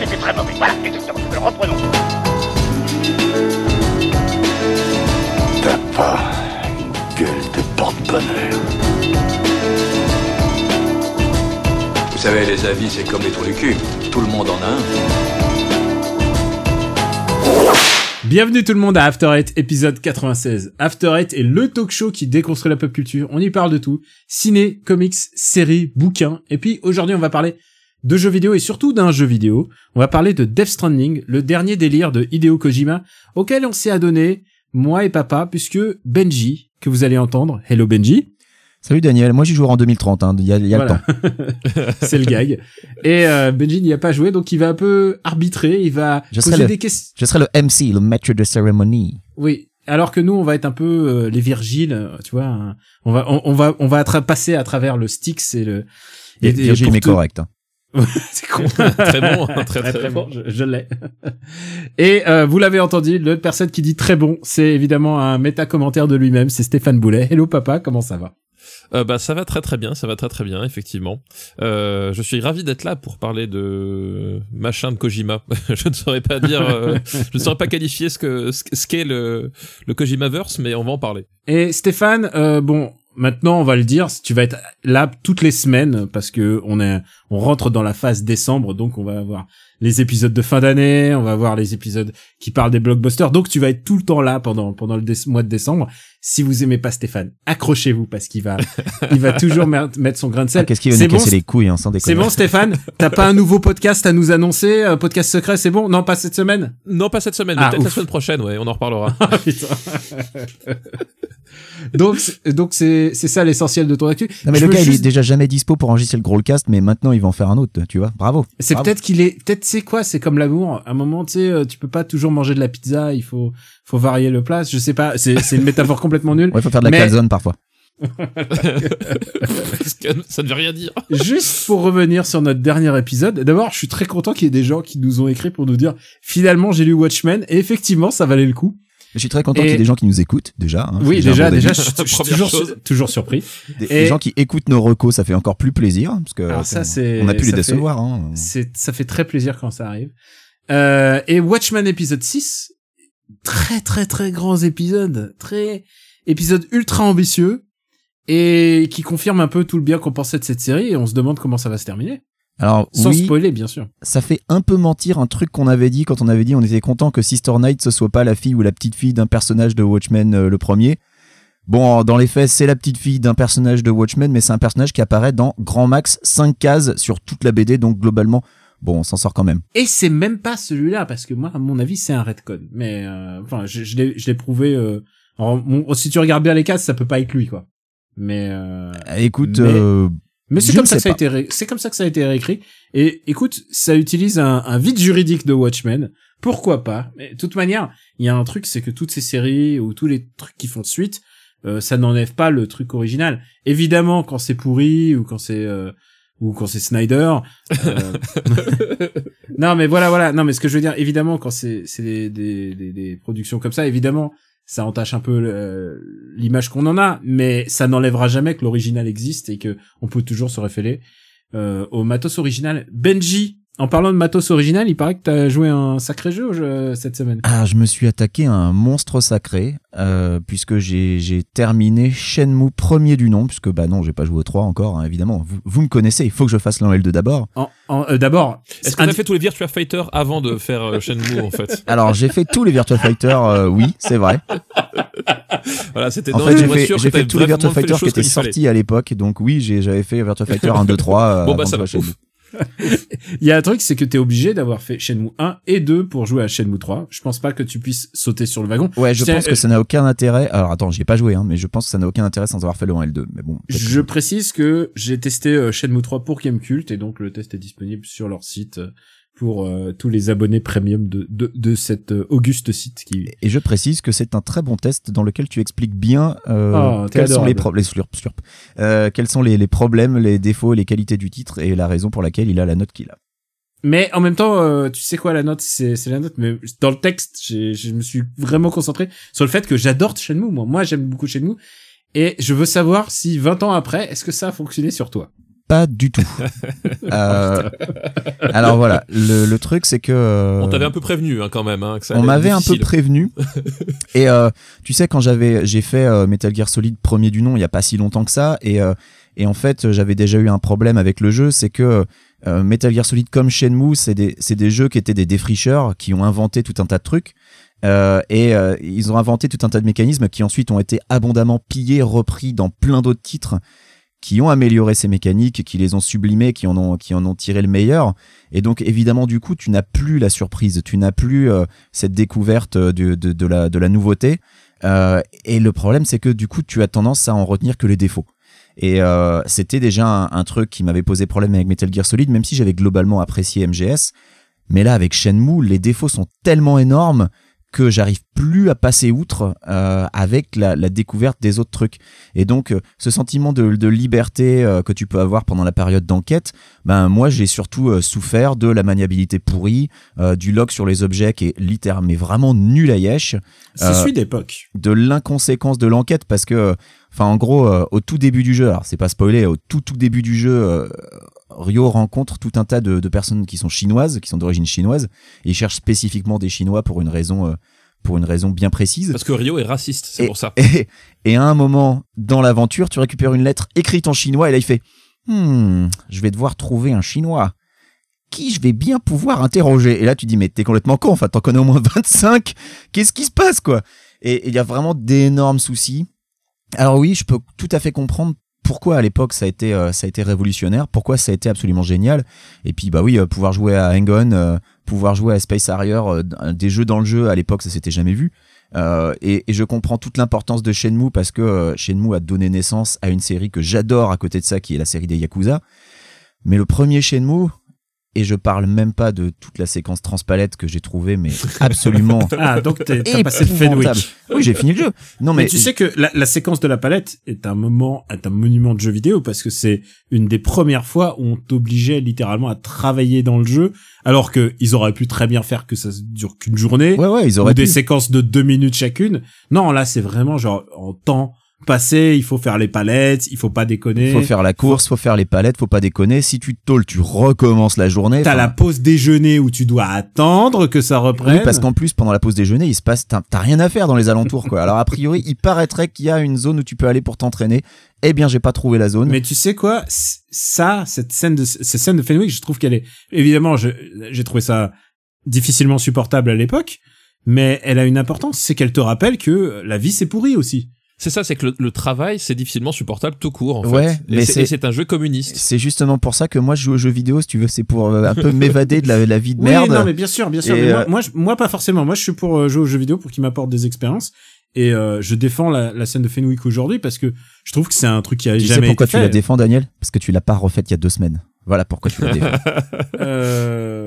c'était très mauvais. Voilà, exactement. Alors reprenons. T'as pas une gueule de porte-bonheur. Vous savez, les avis, c'est comme les trous du cul. Tout le monde en a un. Bienvenue tout le monde à After Eight, épisode 96. After Eight est le talk show qui déconstruit la pop culture. On y parle de tout. Ciné, comics, séries, bouquins. Et puis aujourd'hui, on va parler de jeux vidéo et surtout d'un jeu vidéo. On va parler de Death Stranding, le dernier délire de Hideo Kojima, auquel on s'est adonné, moi et papa, puisque Benji, que vous allez entendre, hello Benji, Salut Daniel, moi j'y jouerai en 2030, hein. il y a, y a Voilà. le temps. c'est le gag. Et euh, Benji n'y a pas joué, donc il va un peu arbitrer, il va Je serai poser le- des questions. Je serai le MC, le maître de cérémonie. Oui. Alors que nous, on va être un peu euh, les Virgiles, euh, tu vois. hein. On va, on, on va, on va passer à travers le Styx et le. Et, Virgile te- correct. hein. C'est con. très bon, très très, bon. Je, je l'ai. Et euh, vous l'avez entendu, l'autre personne qui dit très bon, c'est évidemment un méta commentaire de lui-même, c'est Stéphane Boulet. Hello papa, comment ça va? Euh, bah ça va très très bien, ça va très très bien effectivement. Euh, je suis ravi d'être là pour parler de machin de Kojima. je ne saurais pas dire, euh, je ne saurais pas qualifier ce que ce ce qu'est le le Kojimaverse, mais on va en parler. Et Stéphane, euh, bon, maintenant on va le dire, tu vas être là toutes les semaines parce que on est, on rentre dans la phase décembre, donc on va avoir les épisodes de fin d'année, on va avoir les épisodes qui parlent des blockbusters, donc tu vas être tout le temps là pendant pendant le mois de décembre. Si vous aimez pas Stéphane, accrochez-vous parce qu'il va, il va toujours mettre son grain de Ah, sel. Qu'est-ce qui va C'est nous bon, casser les couilles, hein, sans déconner. C'est bon Stéphane, t'as pas un nouveau podcast à nous annoncer, un podcast secret, c'est bon? Non, pas cette semaine? Non, pas cette semaine, Ah, peut-être la semaine prochaine, ouais, on en reparlera. Donc c'est- donc c'est c'est ça l'essentiel de ton actu. Non mais Je le gars il est juste- déjà jamais dispo pour enregistrer le Growlcast, mais maintenant il va en faire un autre, tu vois. Bravo. C'est Bravo. peut-être qu'il est, peut-être c'est quoi, c'est comme l'amour. À un moment, tu sais, euh, tu peux pas toujours manger de la pizza, il faut, faut varier le plat. Je sais pas, c'est, c'est une métaphore complètement nulle. Ouais, faut faire de la Mais- calzone parfois. Ça ne veut rien dire. Juste pour revenir sur notre dernier épisode, d'abord, je suis très content qu'il y ait des gens qui nous ont écrit pour nous dire, finalement, j'ai lu Watchmen, et effectivement, ça valait le coup. Je suis très content Et- qu'il y ait des gens qui nous écoutent, déjà. hein. oui, déjà, déjà, je suis, je suis Première toujours, chose. toujours surpris. Des, et- des gens qui écoutent nos recos, ça fait encore plus plaisir, parce que Alors ça, c'est- on a pu les fait- décevoir. Hein. C'est, ça fait très plaisir quand ça arrive. Euh, et Watchmen épisode 6, très très très grands épisodes, très épisode ultra ambitieux et qui confirme un peu tout le bien qu'on pensait de cette série et on se demande comment ça va se terminer. Alors Sans oui, spoiler bien sûr. ça fait un peu mentir un truc qu'on avait dit quand on avait dit on était content que Sister Knight ce soit pas la fille ou la petite fille d'un personnage de Watchmen euh, le premier. Bon, dans les faits, c'est la petite fille d'un personnage de Watchmen, mais c'est un personnage qui apparaît dans grand max 5 cases sur toute la BD, donc globalement, bon, on s'en sort quand même. Et c'est même pas celui-là parce que moi à mon avis c'est un redcon. Mais euh, enfin je, je l'ai je l'ai prouvé. Euh, en- bon, si tu regardes bien les cases ça peut pas être lui quoi. Mais euh, Euh, Écoute, Mais- euh, Mais c'est comme ça que ça a été ré- c'est comme ça que ça a été réécrit. Et écoute, ça utilise un, un vide juridique de Watchmen. Pourquoi pas? Mais de toute manière, il y a un truc, c'est que toutes ces séries ou tous les trucs qui font suite, euh, ça n'enlève pas le truc original. Évidemment, quand c'est pourri ou quand c'est euh, ou quand c'est Snyder. euh, non, mais voilà, voilà. Non, mais ce que je veux dire, évidemment, quand c'est c'est des, des, des, des productions comme ça, évidemment, ça entache un peu euh, l'image qu'on en a, mais ça n'enlèvera jamais que l'original existe et que on peut toujours se référer euh, au matos original. Benji, en parlant de matos original, il paraît que t'as joué un sacré jeu jeu, cette semaine. ah, je me suis attaqué à un monstre sacré, euh, puisque j'ai j'ai terminé Shenmue premier du nom, puisque bah non, j'ai pas joué au 3 encore, hein, évidemment. Vous, vous me connaissez, il faut que je fasse l'un et le 2 d'abord. En, en- euh, D'abord, Est-ce qu'on un- a fait tous les Virtua Fighter avant de faire euh, Shenmue en fait? Alors, j'ai fait tous les Virtua Fighter, euh, oui, c'est vrai. Voilà, c'était En dans fait, une j'ai voiture fait, que j'ai t'avais fait tous les Virtua Fighter qui étaient sortis à l'époque, donc oui, j'ai- j'avais fait Virtua Fighter 1, 2, 3. euh, Bon, bah, ça va. Il y a un truc, c'est que t'es obligé d'avoir fait Shenmue 1 et 2 pour jouer à Shenmue 3. Je pense pas que tu puisses sauter sur le wagon. Ouais, je pense euh, que ça n'a aucun intérêt. Alors attends, j'y ai pas joué, hein, mais je pense que ça n'a aucun intérêt sans avoir fait le 1 et le 2. Mais bon. que- Je précise que j'ai testé euh, Shenmue 3 pour Gamecult et donc le test est disponible sur leur site euh, pour euh, tous les abonnés premium de, de, de cet euh, auguste site qui Et je précise que c'est un très bon test dans lequel tu expliques bien euh, Oh, quels sont les adorable. problèmes, euh, quels sont les, les problèmes, les défauts, les qualités du titre et la raison pour laquelle il a la note qu'il a. Mais en même temps, euh, tu sais quoi, la note, c'est la note. Mais dans le texte, je me suis vraiment concentré sur le fait que j'adore Shenmue. Moi, moi, j'aime beaucoup Shenmue. Et je veux savoir si 20 ans après, est-ce que ça a fonctionné sur toi? Pas du tout. Euh, alors voilà, le, le truc c'est que euh, On t'avait un peu prévenu hein, quand même. Hein, que ça on m'avait un peu prévenu. et euh, tu sais quand j'avais j'ai fait Metal Gear Solid premier du nom il y a pas si longtemps que ça et et en fait j'avais déjà eu un problème avec le jeu, c'est que Metal Gear Solid comme Shenmue, c'est des c'est des jeux qui étaient des défricheurs qui ont inventé tout un tas de trucs. Euh, et euh, ils ont inventé tout un tas de mécanismes qui ensuite ont été abondamment pillés, repris dans plein d'autres titres qui ont amélioré ces mécaniques, qui les ont sublimées, qui en ont, qui en ont tiré le meilleur. Et donc évidemment du coup tu n'as plus la surprise, tu n'as plus euh, cette découverte euh, de, de, de la, de la nouveauté. Euh, et le problème c'est que du coup tu as tendance à en retenir que les défauts. Et euh, c'était déjà un, un truc qui m'avait posé problème avec Metal Gear Solid, même si j'avais globalement apprécié MGS. Mais là avec Shenmue, les défauts sont tellement énormes que j'arrive plus à passer outre euh, avec la, la découverte des autres trucs. Et donc, euh, ce sentiment de, de liberté euh, que tu peux avoir pendant la période d'enquête, ben moi j'ai surtout euh, souffert de la maniabilité pourrie, euh, du lock sur les objets qui est littéralement mais vraiment nul à yesh, C'est celui d'époque. de l'inconséquence de l'enquête parce que, enfin en gros, euh, au tout début du jeu, alors c'est pas spoilé, au tout tout début du jeu, euh, Ryo rencontre tout un tas de, de personnes qui sont chinoises, qui sont d'origine chinoise, et il cherche spécifiquement des Chinois pour une raison, euh, pour une raison bien précise. Parce que Rio est raciste, c'est pour ça. Et, et à un moment dans l'aventure, tu récupères une lettre écrite en chinois et là il fait Hmm, je vais devoir trouver un chinois qui je vais bien pouvoir interroger. Et là tu dis mais t'es complètement con, enfin t'en connais au moins 25, qu'est-ce qui se passe quoi? Et il y a vraiment d'énormes soucis. Alors oui, je peux tout à fait comprendre pourquoi à l'époque ça a été euh, ça a été révolutionnaire, pourquoi ça a été absolument génial. Et puis bah oui, euh, pouvoir jouer à Hang-On, euh, pouvoir jouer à Space Harrier, des jeux dans le jeu à l'époque ça s'était jamais vu. Et, et je comprends toute l'importance de Shenmue parce que Shenmue a donné naissance à une série que j'adore à côté de ça, qui est la série des Yakuza. Mais le premier Shenmue, et je parle même pas de toute la séquence transpalette que j'ai trouvée, mais absolument Ah, donc t'as passé le. Fenwick. Oui, j'ai fini le jeu. Non Mais, mais, tu sais que la, la séquence de la palette est un moment, est un monument de jeu vidéo parce que c'est une des premières fois où on t'obligeait littéralement à travailler dans le jeu, alors que ils auraient pu très bien faire que ça dure qu'une journée, ouais ouais, ils ou auraient des pu. séquences de deux minutes chacune. Non, là c'est vraiment genre en temps passé, il faut faire les palettes, il faut pas déconner. Faut faire la course, faut faire les palettes, faut pas déconner. Si tu te tôles, tu recommences la journée. T'as la pause déjeuner où tu dois attendre que ça reprenne. Oui, parce qu'en plus, pendant la pause déjeuner, il se passe, t'as rien à faire dans les alentours, quoi. Alors, a priori, il paraîtrait qu'il y a une zone où tu peux aller pour t'entraîner. Eh bien, j'ai pas trouvé la zone. Mais tu sais quoi, ça, cette scène de cette scène de Fenwick, je trouve qu'elle est évidemment, j'ai trouvé ça difficilement supportable à l'époque, mais elle a une importance, c'est qu'elle te rappelle que la vie c'est pourri aussi. C'est ça, c'est que le, le travail, c'est difficilement supportable tout court, en Ouais, fait. mais Et c'est- un jeu communiste. C'est justement pour ça que moi, je joue aux jeux vidéo, si tu veux, c'est pour euh, un peu m'évader de la, la vie de merde. Non, mais bien sûr, bien sûr. Mais moi, euh, moi, je- moi, pas forcément. Moi, je suis pour euh, jouer aux jeux vidéo pour qu'ils m'apportent des expériences. Et euh, je défends la, la scène de Fenwick aujourd'hui parce que je trouve que c'est un truc qui a Tu sais jamais pourquoi été tu la défends, Daniel? Parce que tu l'as pas refaite il y a deux semaines. Voilà pourquoi tu la défends. Euh,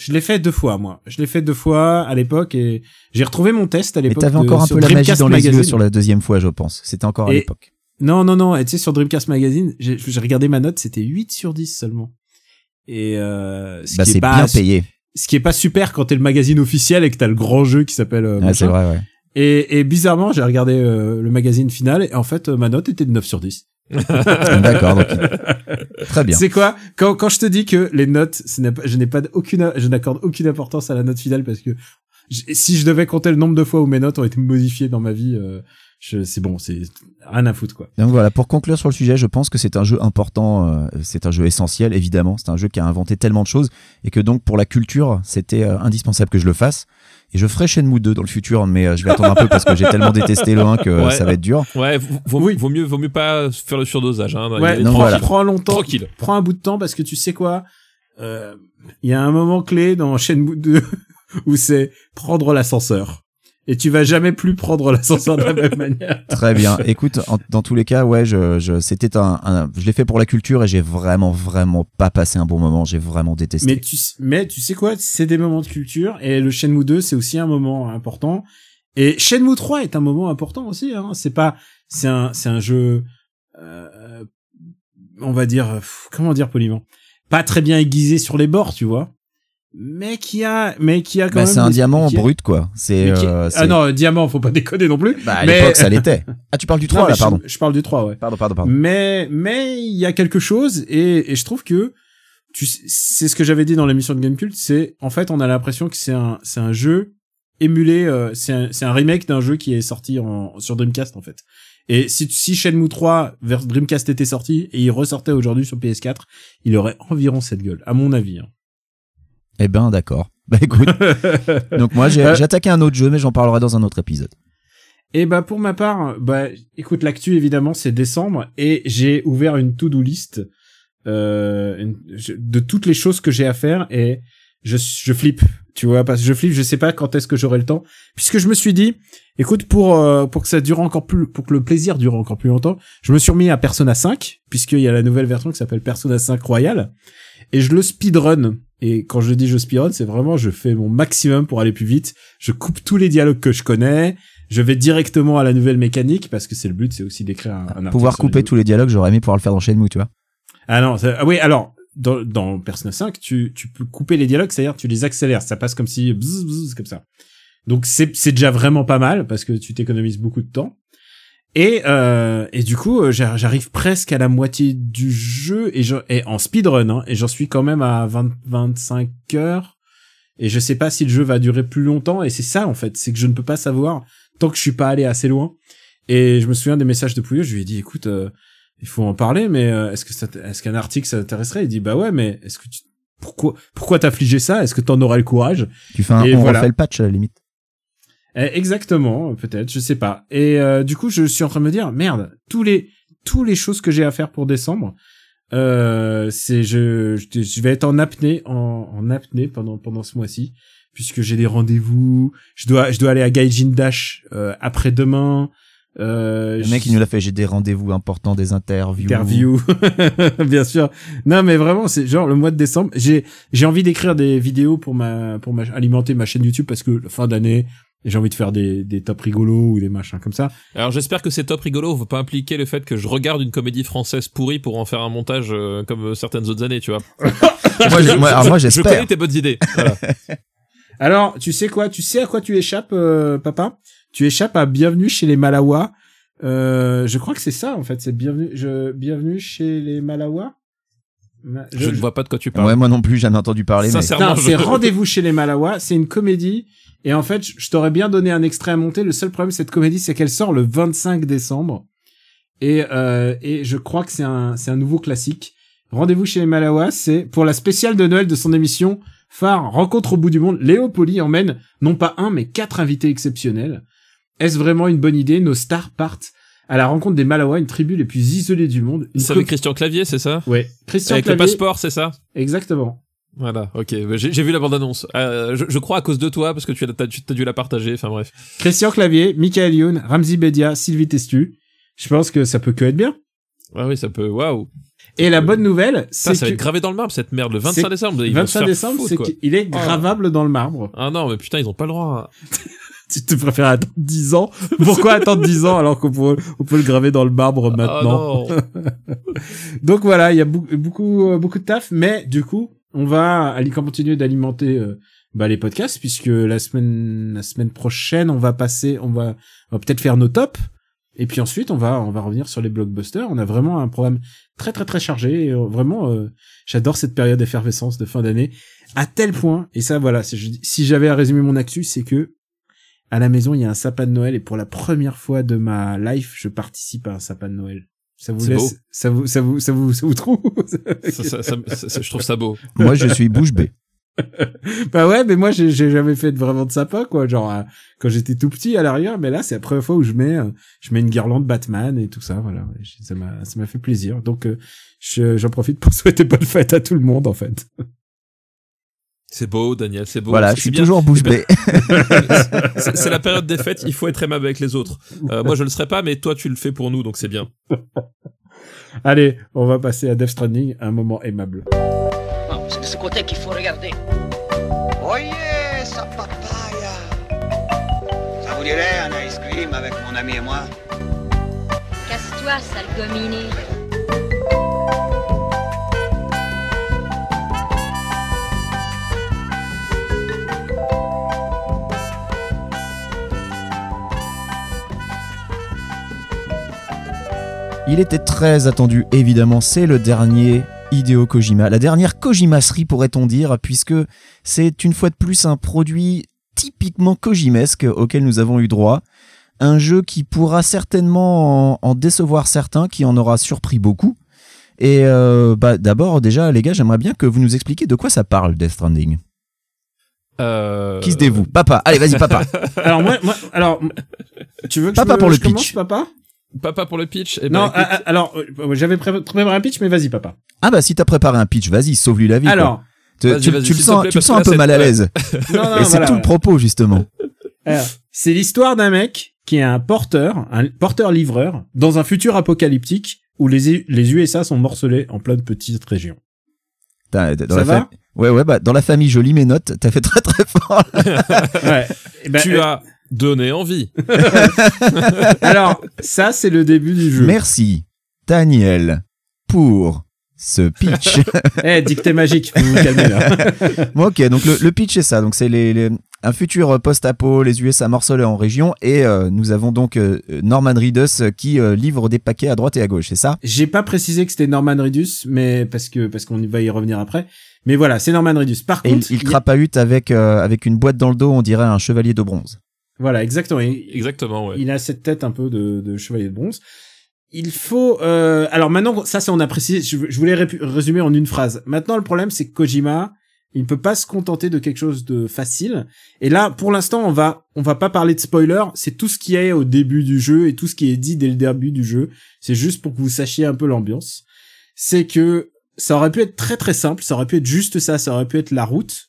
je l'ai fait deux fois, moi. Je l'ai fait deux fois à l'époque et j'ai retrouvé mon test à Mais l'époque. t'avais de- encore un peu la magie Dreamcast dans les yeux sur la deuxième fois, je pense. C'était encore à l'époque. Non, non, non. Et tu sais, sur Dreamcast Magazine, j'ai regardé ma note, c'était 8 sur 10 seulement. Et euh, ce Bah, qui est pas, bien payé. ce qui est pas super quand t'es le magazine officiel et que t'as le grand jeu qui s'appelle. euh, machin. c'est vrai, ouais. Et, et bizarrement, j'ai regardé euh, le magazine final et en fait, euh, ma note était de 9 sur 10. D'accord, très bien. C'est quoi? Quand, quand je te dis que les notes, je n'ai pas aucune, je n'accorde aucune importance à la note finale parce que si je devais compter le nombre de fois où mes notes ont été modifiées dans ma vie, euh, c'est bon, c'est rien à foutre quoi. Donc voilà, pour conclure sur le sujet, je pense que c'est un jeu important, euh, c'est un jeu essentiel, évidemment. C'est un jeu qui a inventé tellement de choses et que donc pour la culture, c'était euh, indispensable que je le fasse. Et je ferai Shenmue 2 dans le futur, mais euh, je vais attendre un peu parce que j'ai tellement détesté le 1 que Ouais. ça va être dur. Ouais, vaut, vaut- Oui. vaut mieux, vaut mieux pas faire le surdosage. Hein. Ouais, non, prends, voilà. prends longtemps, Tranquille. prends un bout de temps parce que tu sais quoi, euh, il y a un moment clé dans Shenmue 2 où c'est prendre l'ascenseur. Et tu vas jamais plus prendre l'ascenseur de la même manière. Très bien. Écoute, en- dans tous les cas, ouais, je, je, c'était un, un- je l'ai fait pour la culture et j'ai vraiment, vraiment pas passé un bon moment. J'ai vraiment détesté. Mais tu, mais tu sais quoi, c'est des moments de culture et le Shenmue 2 c'est aussi un moment important et Shenmue 3 est un moment important aussi. Hein. C'est pas, c'est un, c'est un jeu, euh, on va dire, comment dire poliment, pas très bien aiguisé sur les bords, tu vois. Mais qui a, mais qui a quand Bah, même. c'est un des- diamant a- brut, quoi. C'est, qui- euh, ah non, diamant, faut pas déconner non plus. Bah, à mais- l'époque, ça l'était. Ah, tu parles du 3, Non, mais là, pardon. Je, je parle du 3, ouais. Pardon, pardon, pardon. Mais, mais il y a quelque chose et, et je trouve que tu, c'est ce que j'avais dit dans l'émission de Gamecult, c'est, en fait, on a l'impression que c'est un, c'est un jeu émulé, euh, c'est un, c'est un remake d'un jeu qui est sorti en, sur Dreamcast, en fait. Et si, si Shenmue 3 vers Dreamcast était sorti et il ressortait aujourd'hui sur PS4, il aurait environ cette gueule, à mon avis. hein. Eh ben, d'accord. Bah, écoute. Donc, moi, j'ai Euh, attaqué un autre jeu, mais j'en parlerai dans un autre épisode. Et bah pour ma part, bah écoute l'actu évidemment c'est décembre et j'ai ouvert une to-do list euh, une- je- de toutes les choses que j'ai à faire et je je flippe, tu vois parce que je flippe, je sais pas quand est-ce que j'aurai le temps puisque je me suis dit écoute pour euh, pour que ça dure encore plus pour que le plaisir dure encore plus longtemps, je me suis remis à Persona 5 puisqu'il y a la nouvelle version qui s'appelle Persona 5 Royal et je le speedrun et quand je dis je speedrun, c'est vraiment je fais mon maximum pour aller plus vite, je coupe tous les dialogues que je connais, je vais directement à la nouvelle mécanique parce que c'est le but, c'est aussi d'écrire un, un Pouvoir les couper tous les dialogues, j'aurais aimé pouvoir le faire dans Shenmue, tu vois. Ah non, ça- ah oui, alors dans, dans Persona 5, tu, tu peux couper les dialogues, c'est-à-dire tu les accélères, ça passe comme si bzz, bzz, comme ça. Donc c'est c'est déjà vraiment pas mal parce que tu t'économises beaucoup de temps. Et euh, et du coup, euh, j'ar- j'arrive presque à la moitié du jeu et, je, et en speedrun hein, et j'en suis quand même à 20 25 heures et je sais pas si le jeu va durer plus longtemps et c'est ça en fait, c'est que je ne peux pas savoir tant que je suis pas allé assez loin. Et je me souviens des messages de Pouillot, je lui ai dit écoute euh, il faut en parler, mais euh, est-ce que ça, est-ce qu'un article ça t'intéresserait Il dit bah ouais, mais est-ce que tu, pourquoi, pourquoi t'affliger ça? Est-ce que t'en auras le courage? Tu fais un, Et on voilà. refait le patch à la limite. Eh, Exactement, peut-être, je sais pas. Et euh, du coup, je suis en train de me dire merde, tous les, tous les choses que j'ai à faire pour décembre, euh, c'est je, je, je vais être en apnée, en, en apnée pendant pendant ce mois-ci, puisque j'ai des rendez-vous. Je dois, je dois aller à Gaijin Dash euh, après demain. Euh, Le mec, il nous l'a fait, j'ai des rendez-vous importants, des interviews. interview bien sûr non mais vraiment c'est genre le mois de décembre j'ai j'ai envie d'écrire des vidéos pour ma pour ma alimenter ma chaîne YouTube parce que fin d'année j'ai envie de faire des des top rigolos ou des machins comme ça Alors j'espère que c'est top rigolo, va pas impliquer le fait que je regarde une comédie française pourrie pour en faire un montage euh, comme euh, certaines autres années, tu vois. Moi, j'ai- moi- alors moi, Je j'espère. connais tes bonnes idées. Voilà. alors tu sais quoi tu sais à quoi tu échappes euh, papa? Tu échappes à bienvenue chez les Malawa euh, je crois que c'est ça en fait c'est bienvenue je bienvenue chez les Malawa Ma- je, ne vois pas de quoi tu parles. Ouais, moi non plus, jamais entendu parler. mais- Sincèrement, je- c'est Rendez-vous chez les Malawa. C'est une comédie. Et en fait, je t'aurais bien donné un extrait à monter. Le seul problème de cette comédie, c'est qu'elle sort le 25 décembre. Et, euh, et je crois que c'est un, c'est un nouveau classique. Rendez-vous chez les Malawa, c'est pour la spéciale de Noël de son émission phare Rencontre au bout du monde. Léo Poli emmène non pas un, mais quatre invités exceptionnels. Est-ce vraiment une bonne idée? Nos stars partent à la rencontre des Malawa, une tribu les plus isolées du monde. C'est avec Christian Clavier, c'est ça? Ouais. Christian Avec Clavier. le passeport, c'est ça? Exactement. Voilà, ok. J'ai j'ai vu la bande-annonce. Euh, je, je crois à cause de toi, parce que tu as, tu as dû la partager, enfin bref. Christian Clavier, Michael Youn, Ramzi Bedia, Sylvie Testu. Je pense que ça peut que être bien. Ah oui, ça peut... Waouh Et la bonne nouvelle, c'est ça va que être gravé dans le marbre, cette merde, le 25 C'est- décembre. se 25 faire décembre, c'est qu'il est gravable dans le marbre. Ah non, mais putain, ils ont pas le droit. Tu te préfères attendre 10 ans? Pourquoi attendre 10 ans alors qu'on peut, on peut le graver dans le marbre maintenant? Ah. Donc voilà, il y a beaucoup, beaucoup, euh, beaucoup de taf, mais du coup, on va aller continuer d'alimenter euh, bah, les podcasts puisque la semaine, la semaine prochaine, on va passer, on va, peut-être faire nos tops. Et puis ensuite, on va, on va revenir sur les blockbusters. On a vraiment un programme très, très, très chargé. Euh, vraiment, euh, j'adore cette période d'effervescence de fin d'année. À tel point, et ça, voilà, si j'avais à résumer mon actu, c'est que à la maison, il y a un sapin de Noël et pour la première fois de ma life, je participe à un sapin de Noël. Ça vous laisse, ça vous, ça vous, ça vous, ça vous trouve Ça, ça- ça- ça- ça- je trouve ça beau. Moi, je suis bouche bée. Bah ouais, mais moi j'ai j'ai jamais fait de- vraiment de sapin quoi, genre euh, quand j'étais tout petit à l'arrière, mais là c'est la première fois où je mets euh, je mets une guirlande Batman et tout ça, voilà, ça m'a ça m'a fait plaisir. Donc euh, je- j'en profite pour souhaiter bonne fête à tout le monde en fait. C'est beau, Daniel, c'est beau. Voilà, C'est- je suis bien. toujours bouche bée. C'est c'est la période des fêtes, il faut être aimable avec les autres. Euh, moi, je le serais pas, mais toi, tu le fais pour nous, donc c'est bien. Allez, on va passer à Death Stranding, un moment aimable. Non, c'est de ce côté qu'il faut regarder. Oyez, sa papaya Ça vous dirait un ice cream avec mon ami et moi? Casse-toi, sale gominé. Il était très attendu, évidemment, c'est le dernier Hideo Kojima, la dernière Kojimaserie pourrait-on dire, puisque c'est une fois de plus un produit typiquement Kojimesque auquel nous avons eu droit. Un jeu qui pourra certainement en, en décevoir certains, qui en aura surpris beaucoup. Et euh, bah, d'abord, déjà, les gars, j'aimerais bien que vous nous expliquiez de quoi ça parle, Death Stranding. Euh... Qui se dévoue? Papa, allez, vas-y, papa. Alors moi, moi, alors, tu veux que Papa je, pour le je commence, pitch. papa? Papa pour le pitch. eh ben, Non, écoute, ah, ah, alors euh, j'avais pré- préparé un pitch, mais vas-y, papa. Ah bah si t'as préparé un pitch, vas-y, sauve-lui la vie. quoi. Alors, tu, le sens, plaît, tu le sens un peu mal à l'aise. non, non, Et c'est voilà, tout le propos justement. C'est l'histoire d'un mec qui est un porteur, un porteur-livreur, dans un futur apocalyptique où les, les USA sont morcelés en plein de petites régions. T'as- dans Ça la va Ouais ouais bah dans la famille je lis mes notes, t'as fait très très fort. Ouais. Eh ben, tu euh, as donné envie. Alors, ça, c'est le début du jeu. Merci Daniel pour ce pitch. Eh, dictée magique, vous vous calmez là. bon, ok, donc le, le pitch c'est ça. Donc c'est les, les- un futur post-apo, les USA morcelés en région, et euh, nous avons donc euh, Norman Reedus euh, qui euh, livre des paquets à droite et à gauche, c'est ça? J'ai pas précisé que c'était Norman Reedus, mais parce que parce qu'on va y revenir après. Mais voilà, c'est Norman Reedus. Par Et il, contre, il a- crapahute avec euh, avec une boîte dans le dos, on dirait un chevalier de bronze. Voilà, exactement. Il, Exactement, ouais. il a cette tête un peu de, de chevalier de bronze. Il faut. Euh, alors maintenant, ça, c'est on a précisé. Je, je voulais résumer en une phrase. Maintenant, le problème, c'est que Kojima, il ne peut pas se contenter de quelque chose de facile. Et là, pour l'instant, on va on va pas parler de spoiler. C'est tout ce qui est au début du jeu et tout ce qui est dit dès le début du jeu. C'est juste pour que vous sachiez un peu l'ambiance. C'est que ça aurait pu être très très simple. Ça aurait pu être juste ça. Ça aurait pu être la route.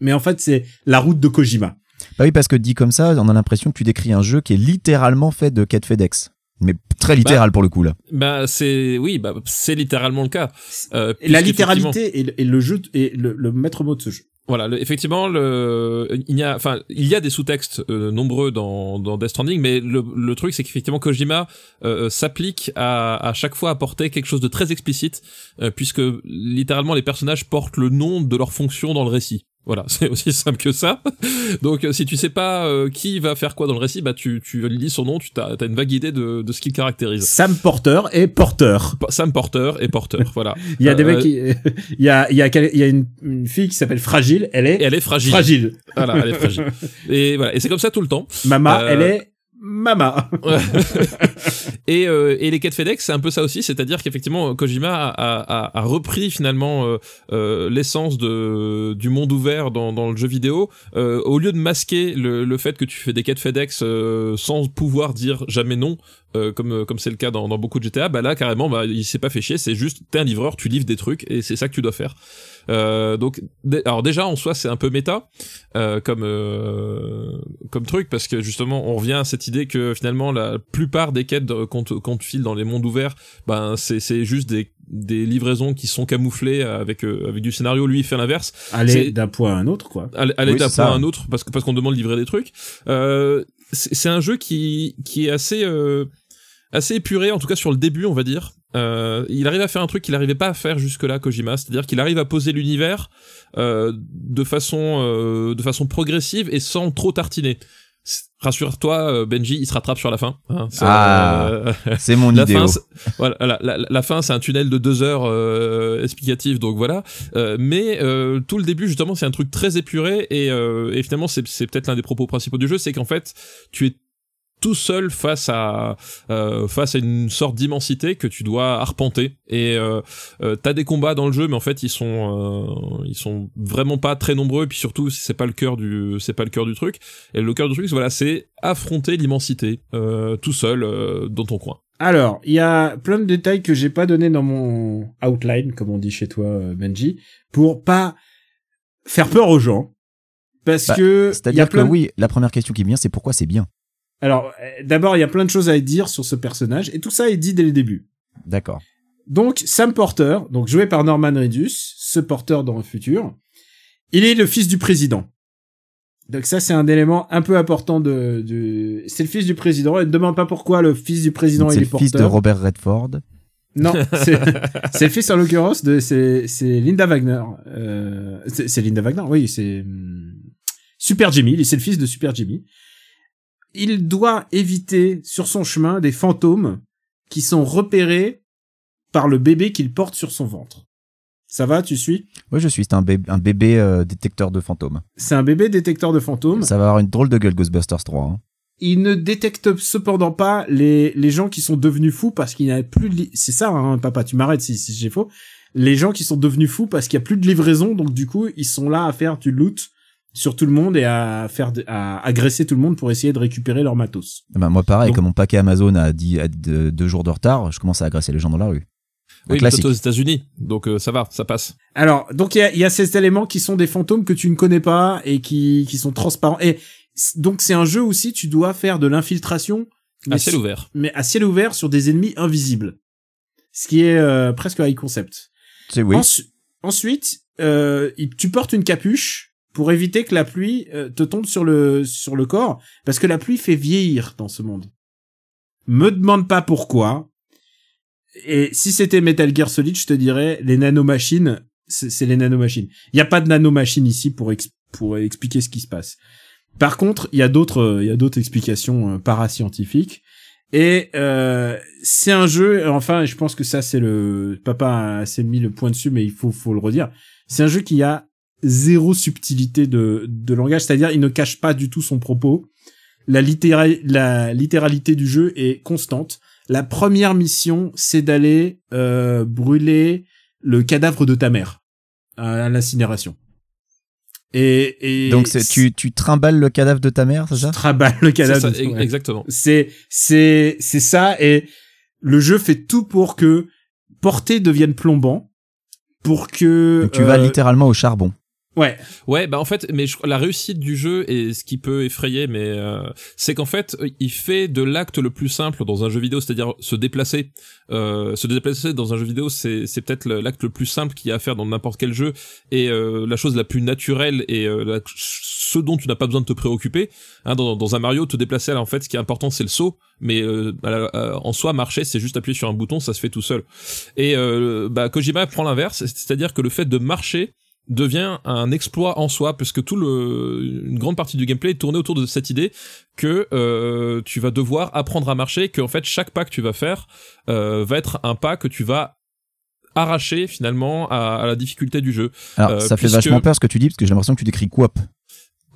Mais en fait, c'est la route de Kojima. Bah oui, parce que dit comme ça, on a l'impression que tu décris un jeu qui est littéralement fait de quête FedEx. Mais très littéral pour le coup là. Bah c'est oui, bah c'est littéralement le cas. Euh, Et la littéralité est, est le jeu est le, le maître mot de ce jeu. Voilà, le- effectivement, le, il y a, enfin, il y a des sous-textes euh, nombreux dans, dans Death Stranding, mais le, le truc, c'est qu'effectivement, Kojima euh, s'applique à, à chaque fois apporter quelque chose de très explicite, euh, puisque littéralement, les personnages portent le nom de leur fonction dans le récit. Voilà, c'est aussi simple que ça. Donc, euh, si tu sais pas euh, qui va faire quoi dans le récit, bah tu, tu lis son nom, tu as, une vague idée de, de ce qu'il caractérise. Sam Porter et Porter. Sam Porter et Porter, voilà. Il y a des Euh, mecs qui, il y a, il y a, il y a une, une fille qui s'appelle Fragile. Elle est, Et elle est fragile. fragile. Voilà, elle est fragile. Et voilà, et c'est comme ça tout le temps. Mama, Euh, elle est Mama. Et, euh, et les quêtes FedEx, c'est un peu ça aussi, c'est-à-dire qu'effectivement, Kojima a, a- repris finalement euh, euh, l'essence de du monde ouvert dans, dans le jeu vidéo. Euh, au lieu de masquer le, le fait que tu fais des quêtes FedEx sans pouvoir dire jamais non, euh, comme comme c'est le cas dans, dans beaucoup de GTA, bah là carrément, bah il s'est pas fait chier, c'est juste t'es un livreur, tu livres des trucs et c'est ça que tu dois faire. Euh, donc, alors déjà en soi c'est un peu méta euh, comme euh, comme truc parce que justement on revient à cette idée que finalement la plupart des quêtes qu'on te, qu'on te file dans les mondes ouverts, ben c'est c'est juste des des livraisons qui sont camouflées avec euh, avec du scénario. Lui il fait l'inverse, Aller d'un point à un autre, quoi. aller aller Oui, d'un point ça. à un autre parce que parce qu'on demande de livrer des trucs. Euh, c'est c'est un jeu qui qui est assez euh, assez épuré en tout cas sur le début on va dire. Euh, il arrive à faire un truc qu'il n'arrivait pas à faire jusque-là Kojima, c'est-à-dire qu'il arrive à poser l'univers euh, de façon euh, de façon progressive et sans trop tartiner. Rassure-toi, euh, Benji, il se rattrape sur la fin. hein. Ah. euh, C'est mon la idéo. fin, voilà, la, la- la fin, c'est un tunnel de deux heures euh, explicatif, donc voilà. Euh, mais euh, tout le début, justement, c'est un truc très épuré et, euh, et finalement, c'est peut-être l'un des propos principaux du jeu, c'est qu'en fait, tu es tout seul face à euh, face à une sorte d'immensité que tu dois arpenter et euh, euh, t'as des combats dans le jeu mais en fait ils sont euh, ils sont vraiment pas très nombreux et puis surtout c'est pas le cœur du c'est pas le cœur du truc et le cœur du truc c'est- voilà c'est affronter l'immensité euh, tout seul euh, dans ton coin Alors, il y a plein de détails que j'ai pas donné dans mon outline, comme on dit chez toi, Benji, pour pas faire peur aux gens. Parce Bah, que il y a C'est-à-dire que de- oui, la première question qui me vient, c'est pourquoi c'est bien? Alors, euh, d'abord, il y a plein de choses à dire sur ce personnage, et tout ça est dit dès le début. D'accord. Donc, Sam Porter, donc joué par Norman Reedus, ce porteur dans le futur, il est le fils du président. Donc ça, c'est un élément un peu important de, de... c'est le fils du président. Et ne demande pas pourquoi le fils du président Donc, il C'est est le porteur. fils de Robert Redford. Non, c'est le fils en l'occurrence de c'est Linda Wagner. Euh, c'est Linda Wagner, oui, c'est hum, Super Jimmy. C'est le fils de Super Jimmy. Il doit éviter sur son chemin des fantômes qui sont repérés par le bébé qu'il porte sur son ventre. Ça va, tu suis? Oui, je suis. C'est un, bé- un bébé euh, détecteur de fantômes. C'est un bébé détecteur de fantômes. Ça va avoir une drôle de gueule Ghostbusters 3. hein. Il ne détecte cependant pas les, les gens qui sont devenus fous parce qu'il n'y a plus de... C'est ça, hein, papa, tu m'arrêtes si, si j'ai faux. Les gens qui sont devenus fous parce qu'il n'y a plus de livraison, donc du coup, ils sont là à faire du loot sur tout le monde et à faire de- à agresser tout le monde pour essayer de récupérer leur matos. Eh ben, moi, pareil, Donc- comme mon paquet Amazon a, dit, a deux, deux jours de retard, je commence à agresser les gens dans la rue. Un Oui, classique. aux États-Unis, donc euh, ça va, ça passe. Alors, donc il y a, il y a ces éléments qui sont des fantômes que tu ne connais pas et qui, qui sont transparents. Et donc c'est un jeu aussi, tu dois faire de l'infiltration, À ciel sur- ouvert. mais à ciel ouvert sur des ennemis invisibles. Ce qui est euh, presque high concept. C'est oui. Ensu- ensuite, euh, tu portes une capuche pour éviter que la pluie euh, te tombe sur le sur le corps, parce que la pluie fait vieillir dans ce monde. Me demande pas pourquoi. Et si c'était Metal Gear Solid, je te dirais les nanomachines, c'est les nanomachines. Il y a pas de nanomachines ici pour pour expliquer ce qui se passe. Par contre, il y a d'autres il y a d'autres explications euh, parascientifiques. Et euh, c'est un jeu, enfin, je pense que ça c'est le papa a mis le point dessus, mais il faut faut le redire. C'est un jeu qui a zéro subtilité de de langage, c'est-à-dire il ne cache pas du tout son propos. La littéra- la littéralité du jeu est constante. La première mission, c'est d'aller euh, brûler le cadavre de ta mère à l'incinération. Et, et Donc, c'est- tu, tu trimbales le cadavre de ta mère, c'est ça? Traballes le cadavre. ça. Exactement. C'est c'est c'est ça et le jeu fait tout pour que porter devienne plombant pour que Donc, tu vas euh, littéralement au charbon. Ouais Ouais, bah en fait, mais je- la réussite du jeu et ce qui peut effrayer, mais euh, c'est qu'en fait, il fait de l'acte le plus simple dans un jeu vidéo, c'est-à-dire se déplacer. Euh, se déplacer dans un jeu vidéo, c'est c'est peut-être l'acte le plus simple qu'il y a à faire dans n'importe quel jeu et euh, la chose la plus naturelle et euh, la- ce dont tu n'as pas besoin de te préoccuper. Hein, dans, dans un Mario, te déplacer, là, en fait, ce qui est important, c'est le saut, mais euh, en soi, marcher, c'est juste appuyer sur un bouton, ça se fait tout seul. Et euh, bah, Kojima prend l'inverse, c'est-à-dire que le fait de marcher devient un exploit en soi puisque tout le une grande partie du gameplay est tournée autour de cette idée que euh, tu vas devoir apprendre à marcher que en fait chaque pas que tu vas faire euh, va être un pas que tu vas arracher finalement à, à la difficulté du jeu. Alors, Euh, ça fait vachement peur ce que tu dis, parce que j'ai l'impression que tu décris coop.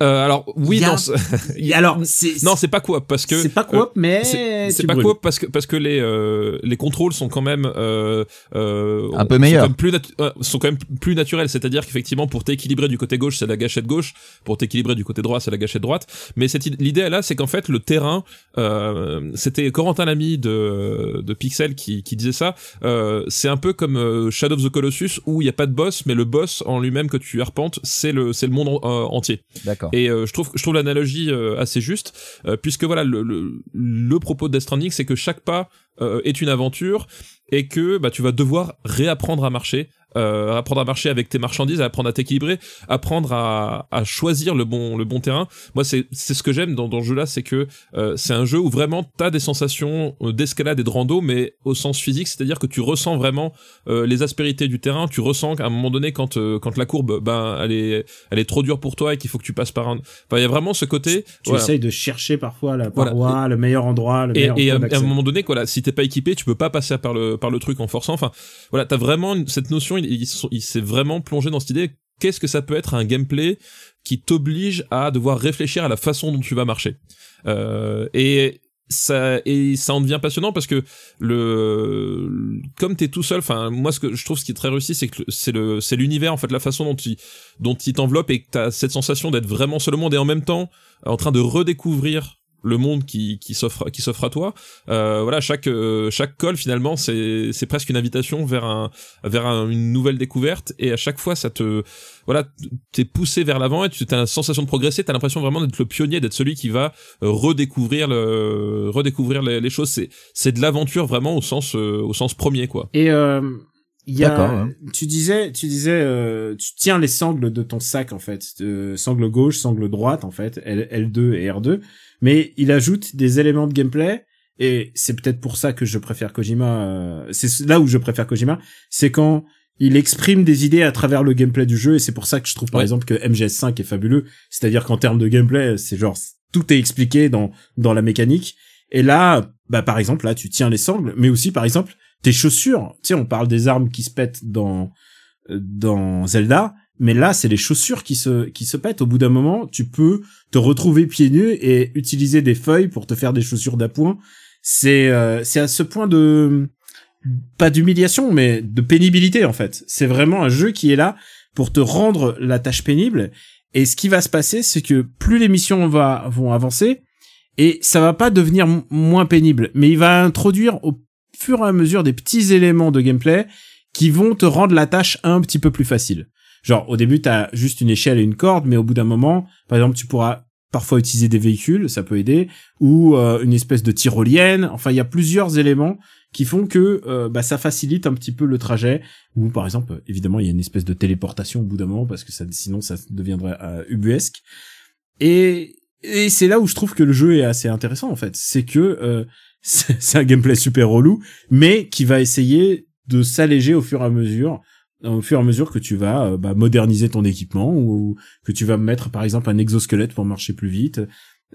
Euh, alors oui a- non alors non c'est pas quoi parce que c'est pas coop mais c'est pas brûles. coop parce que parce que les euh, les contrôles sont quand même euh, euh, Un peu sont meilleurs. même plus euh, sont quand même plus naturels c'est-à-dire qu'effectivement pour t'équilibrer du côté gauche c'est la gâchette gauche pour t'équilibrer du côté droit c'est la gâchette droite mais cette id- l'idée là c'est qu'en fait le terrain euh, c'était Corentin Lamy de de Pixel qui qui disait ça euh, c'est un peu comme euh, Shadow of the Colossus où il y a pas de boss mais le boss en lui-même que tu arpentes c'est le c'est le monde en- euh, entier D'accord. Et euh, je trouve je trouve l'analogie euh, assez juste euh, puisque voilà le, le, le propos de Death Stranding c'est que chaque pas euh, est une aventure et que bah tu vas devoir réapprendre à marcher euh, apprendre à marcher avec tes marchandises apprendre à t'équilibrer apprendre à, à choisir le bon le bon terrain moi c'est c'est ce que j'aime dans, dans ce jeu là c'est que euh, c'est un jeu où vraiment t'as des sensations euh, d'escalade et de rando mais au sens physique c'est à dire que tu ressens vraiment euh, les aspérités du terrain tu ressens qu'à un moment donné quand euh, quand la courbe ben elle est elle est trop dure pour toi et qu'il faut que tu passes par un enfin il y a vraiment ce côté tu voilà. essayes de chercher parfois la Voilà. paroi le meilleur endroit le Et, meilleur et à, point à un moment donné, quoi, là, si t'es pas équipé, tu peux pas passer par le par le truc en forçant. Enfin, voilà, t'as vraiment cette notion. Il, s'est vraiment plongé dans cette idée. Qu'est-ce que ça peut être un gameplay qui t'oblige à devoir réfléchir à la façon dont tu vas marcher? Euh, Et ça et ça en devient passionnant parce que le comme t'es tout seul enfin moi ce que je trouve ce qui est très réussi c'est que c'est le c'est l'univers en fait la façon dont il dont il t'enveloppe et que t'as cette sensation d'être vraiment seul au monde et en même temps en train de redécouvrir le monde qui qui s'offre qui s'offre à toi. Euh, voilà chaque euh, chaque call finalement c'est c'est presque une invitation vers un vers un- une nouvelle découverte. Et à chaque fois ça te voilà t'es poussé vers l'avant et tu as la sensation de progresser. T'as l'impression vraiment d'être le pionnier d'être celui qui va euh, redécouvrir le redécouvrir les, les choses. C'est c'est de l'aventure vraiment au sens euh, au sens premier quoi. Et euh, il y a, ouais. tu disais, tu disais, euh, tu tiens les sangles de ton sac en fait, de sangle gauche, sangle droite en fait, L, L2 et R2, mais il ajoute des éléments de gameplay et c'est peut-être pour ça que je préfère Kojima. euh, c'est là où je préfère Kojima, c'est quand il exprime des idées à travers le gameplay du jeu et c'est pour ça que je trouve par Ouais. exemple que MGS5 est fabuleux. C'est-à-dire qu'en termes de gameplay, c'est genre tout est expliqué dans dans la mécanique Et là, bah par exemple, là tu tiens les sangles, mais aussi par exemple tes chaussures. Tu sais, on parle des armes qui se pètent dans dans Zelda, mais là c'est les chaussures qui se qui se pètent. Au bout d'un moment, tu peux te retrouver pieds nus et utiliser des feuilles pour te faire des chaussures d'appoint. C'est euh, c'est à ce point de pas d'humiliation, mais de pénibilité en fait. C'est vraiment un jeu qui est là pour te rendre la tâche pénible. Et ce qui va se passer, c'est que plus les missions vont avancer, et ça va pas devenir moins pénible, mais il va introduire au fur et à mesure des petits éléments de gameplay qui vont te rendre la tâche un petit peu plus facile. Genre au début t'as juste une échelle et une corde, mais au bout d'un moment, par exemple tu pourras parfois utiliser des véhicules, ça peut aider, ou euh, une espèce de tyrolienne. Enfin il y a plusieurs éléments qui font que euh, bah, ça facilite un petit peu le trajet. Ou par exemple évidemment il y a une espèce de téléportation au bout d'un moment parce que ça sinon ça deviendrait euh, ubuesque. Et et c'est là où je trouve que le jeu est assez intéressant en fait, c'est que c'est un gameplay super relou, mais qui va essayer de s'alléger au fur et à mesure, au fur et à mesure que tu vas euh, bah, moderniser ton équipement ou que tu vas mettre par exemple un exosquelette pour marcher plus vite,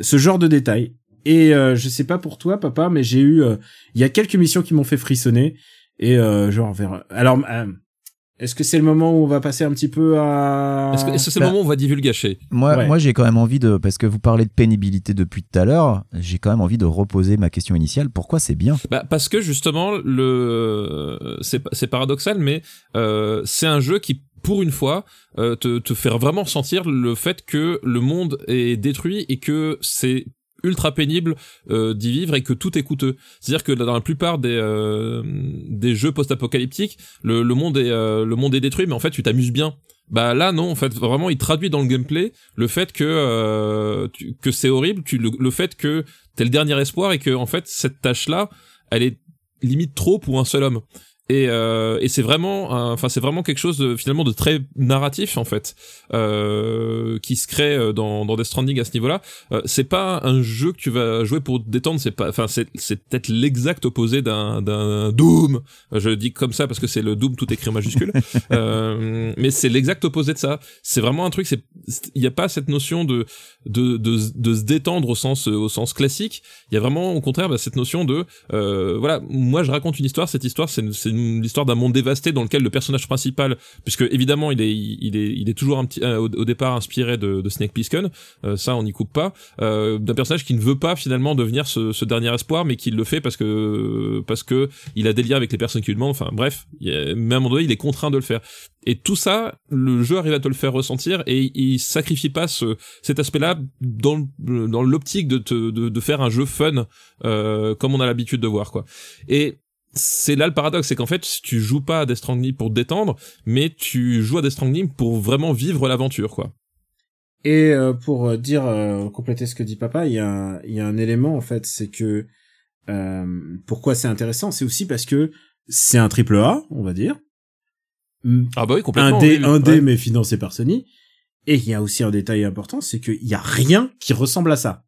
ce genre de détails. Et euh, je sais pas pour toi, papa, mais j'ai eu, euh, il y a quelques missions qui m'ont fait frissonner et euh, genre vers. Alors, est-ce que c'est le moment où on va passer un petit peu à Est-ce que c'est Bah, le moment où on va divulgacher Moi, Ouais. moi j'ai quand même envie de, parce que vous parlez de pénibilité depuis tout à l'heure, j'ai quand même envie de reposer ma question initiale. Pourquoi c'est bien? Bah parce que justement le c'est c'est paradoxal mais euh, c'est un jeu qui pour une fois euh, te te fait vraiment sentir le fait que le monde est détruit et que c'est ultra pénible euh, d'y vivre et que tout est coûteux. C'est-à-dire que dans la plupart des euh, des jeux post-apocalyptiques, le, le monde est euh, le monde est détruit mais en fait tu t'amuses bien. Bah là non en fait vraiment il traduit dans le gameplay le fait que que c'est horrible, tu le, le fait que t'es le dernier espoir et que en fait cette tâche là elle est limite trop pour un seul homme. Et, euh, et c'est vraiment, enfin c'est vraiment quelque chose de, finalement de très narratif en fait, euh, qui se crée euh, dans, dans Death Stranding à ce niveau-là. Euh, c'est pas un jeu que tu vas jouer pour te détendre, c'est pas, enfin c'est c'est peut-être l'exact opposé d'un d'un Doom. Je dis comme ça parce que c'est le Doom tout écrit en majuscule, euh, mais c'est l'exact opposé de ça. C'est vraiment un truc, c'est il y a pas cette notion de de de, de se détendre au sens au sens classique. Il y a vraiment au contraire bah, cette notion de euh, voilà, moi je raconte une histoire, cette histoire c'est c'est une- l'histoire d'un monde dévasté dans lequel le personnage principal, puisque évidemment il est il est il est toujours un petit euh, au, départ inspiré de, de Snake Plissken, euh, ça on n'y coupe pas, euh, d'un personnage qui ne veut pas finalement devenir ce, ce dernier espoir, mais qui le fait parce que parce que il a des liens avec les personnes qui lui demandent. Enfin bref, il a- même à un moment donné il est contraint de le faire. Et tout ça, le jeu arrive à te le faire ressentir et il sacrifie pas ce, cet aspect-là dans, dans l'optique de, te, de, de faire un jeu fun euh, comme on a l'habitude de voir quoi. Et c'est là le paradoxe, c'est qu'en fait tu joues pas à Death Stranding pour te détendre, mais tu joues à Death Stranding pour vraiment vivre l'aventure quoi. Et euh, pour euh, dire euh, compléter ce que dit papa, il y a il y a un élément en fait, c'est que euh, pourquoi c'est intéressant, c'est aussi parce que c'est un triple A, on va dire. Ah bah oui complètement. Un D, oui, un D Ouais. mais financé par Sony. Et il y a aussi un détail important, c'est qu'il y a rien qui ressemble à ça.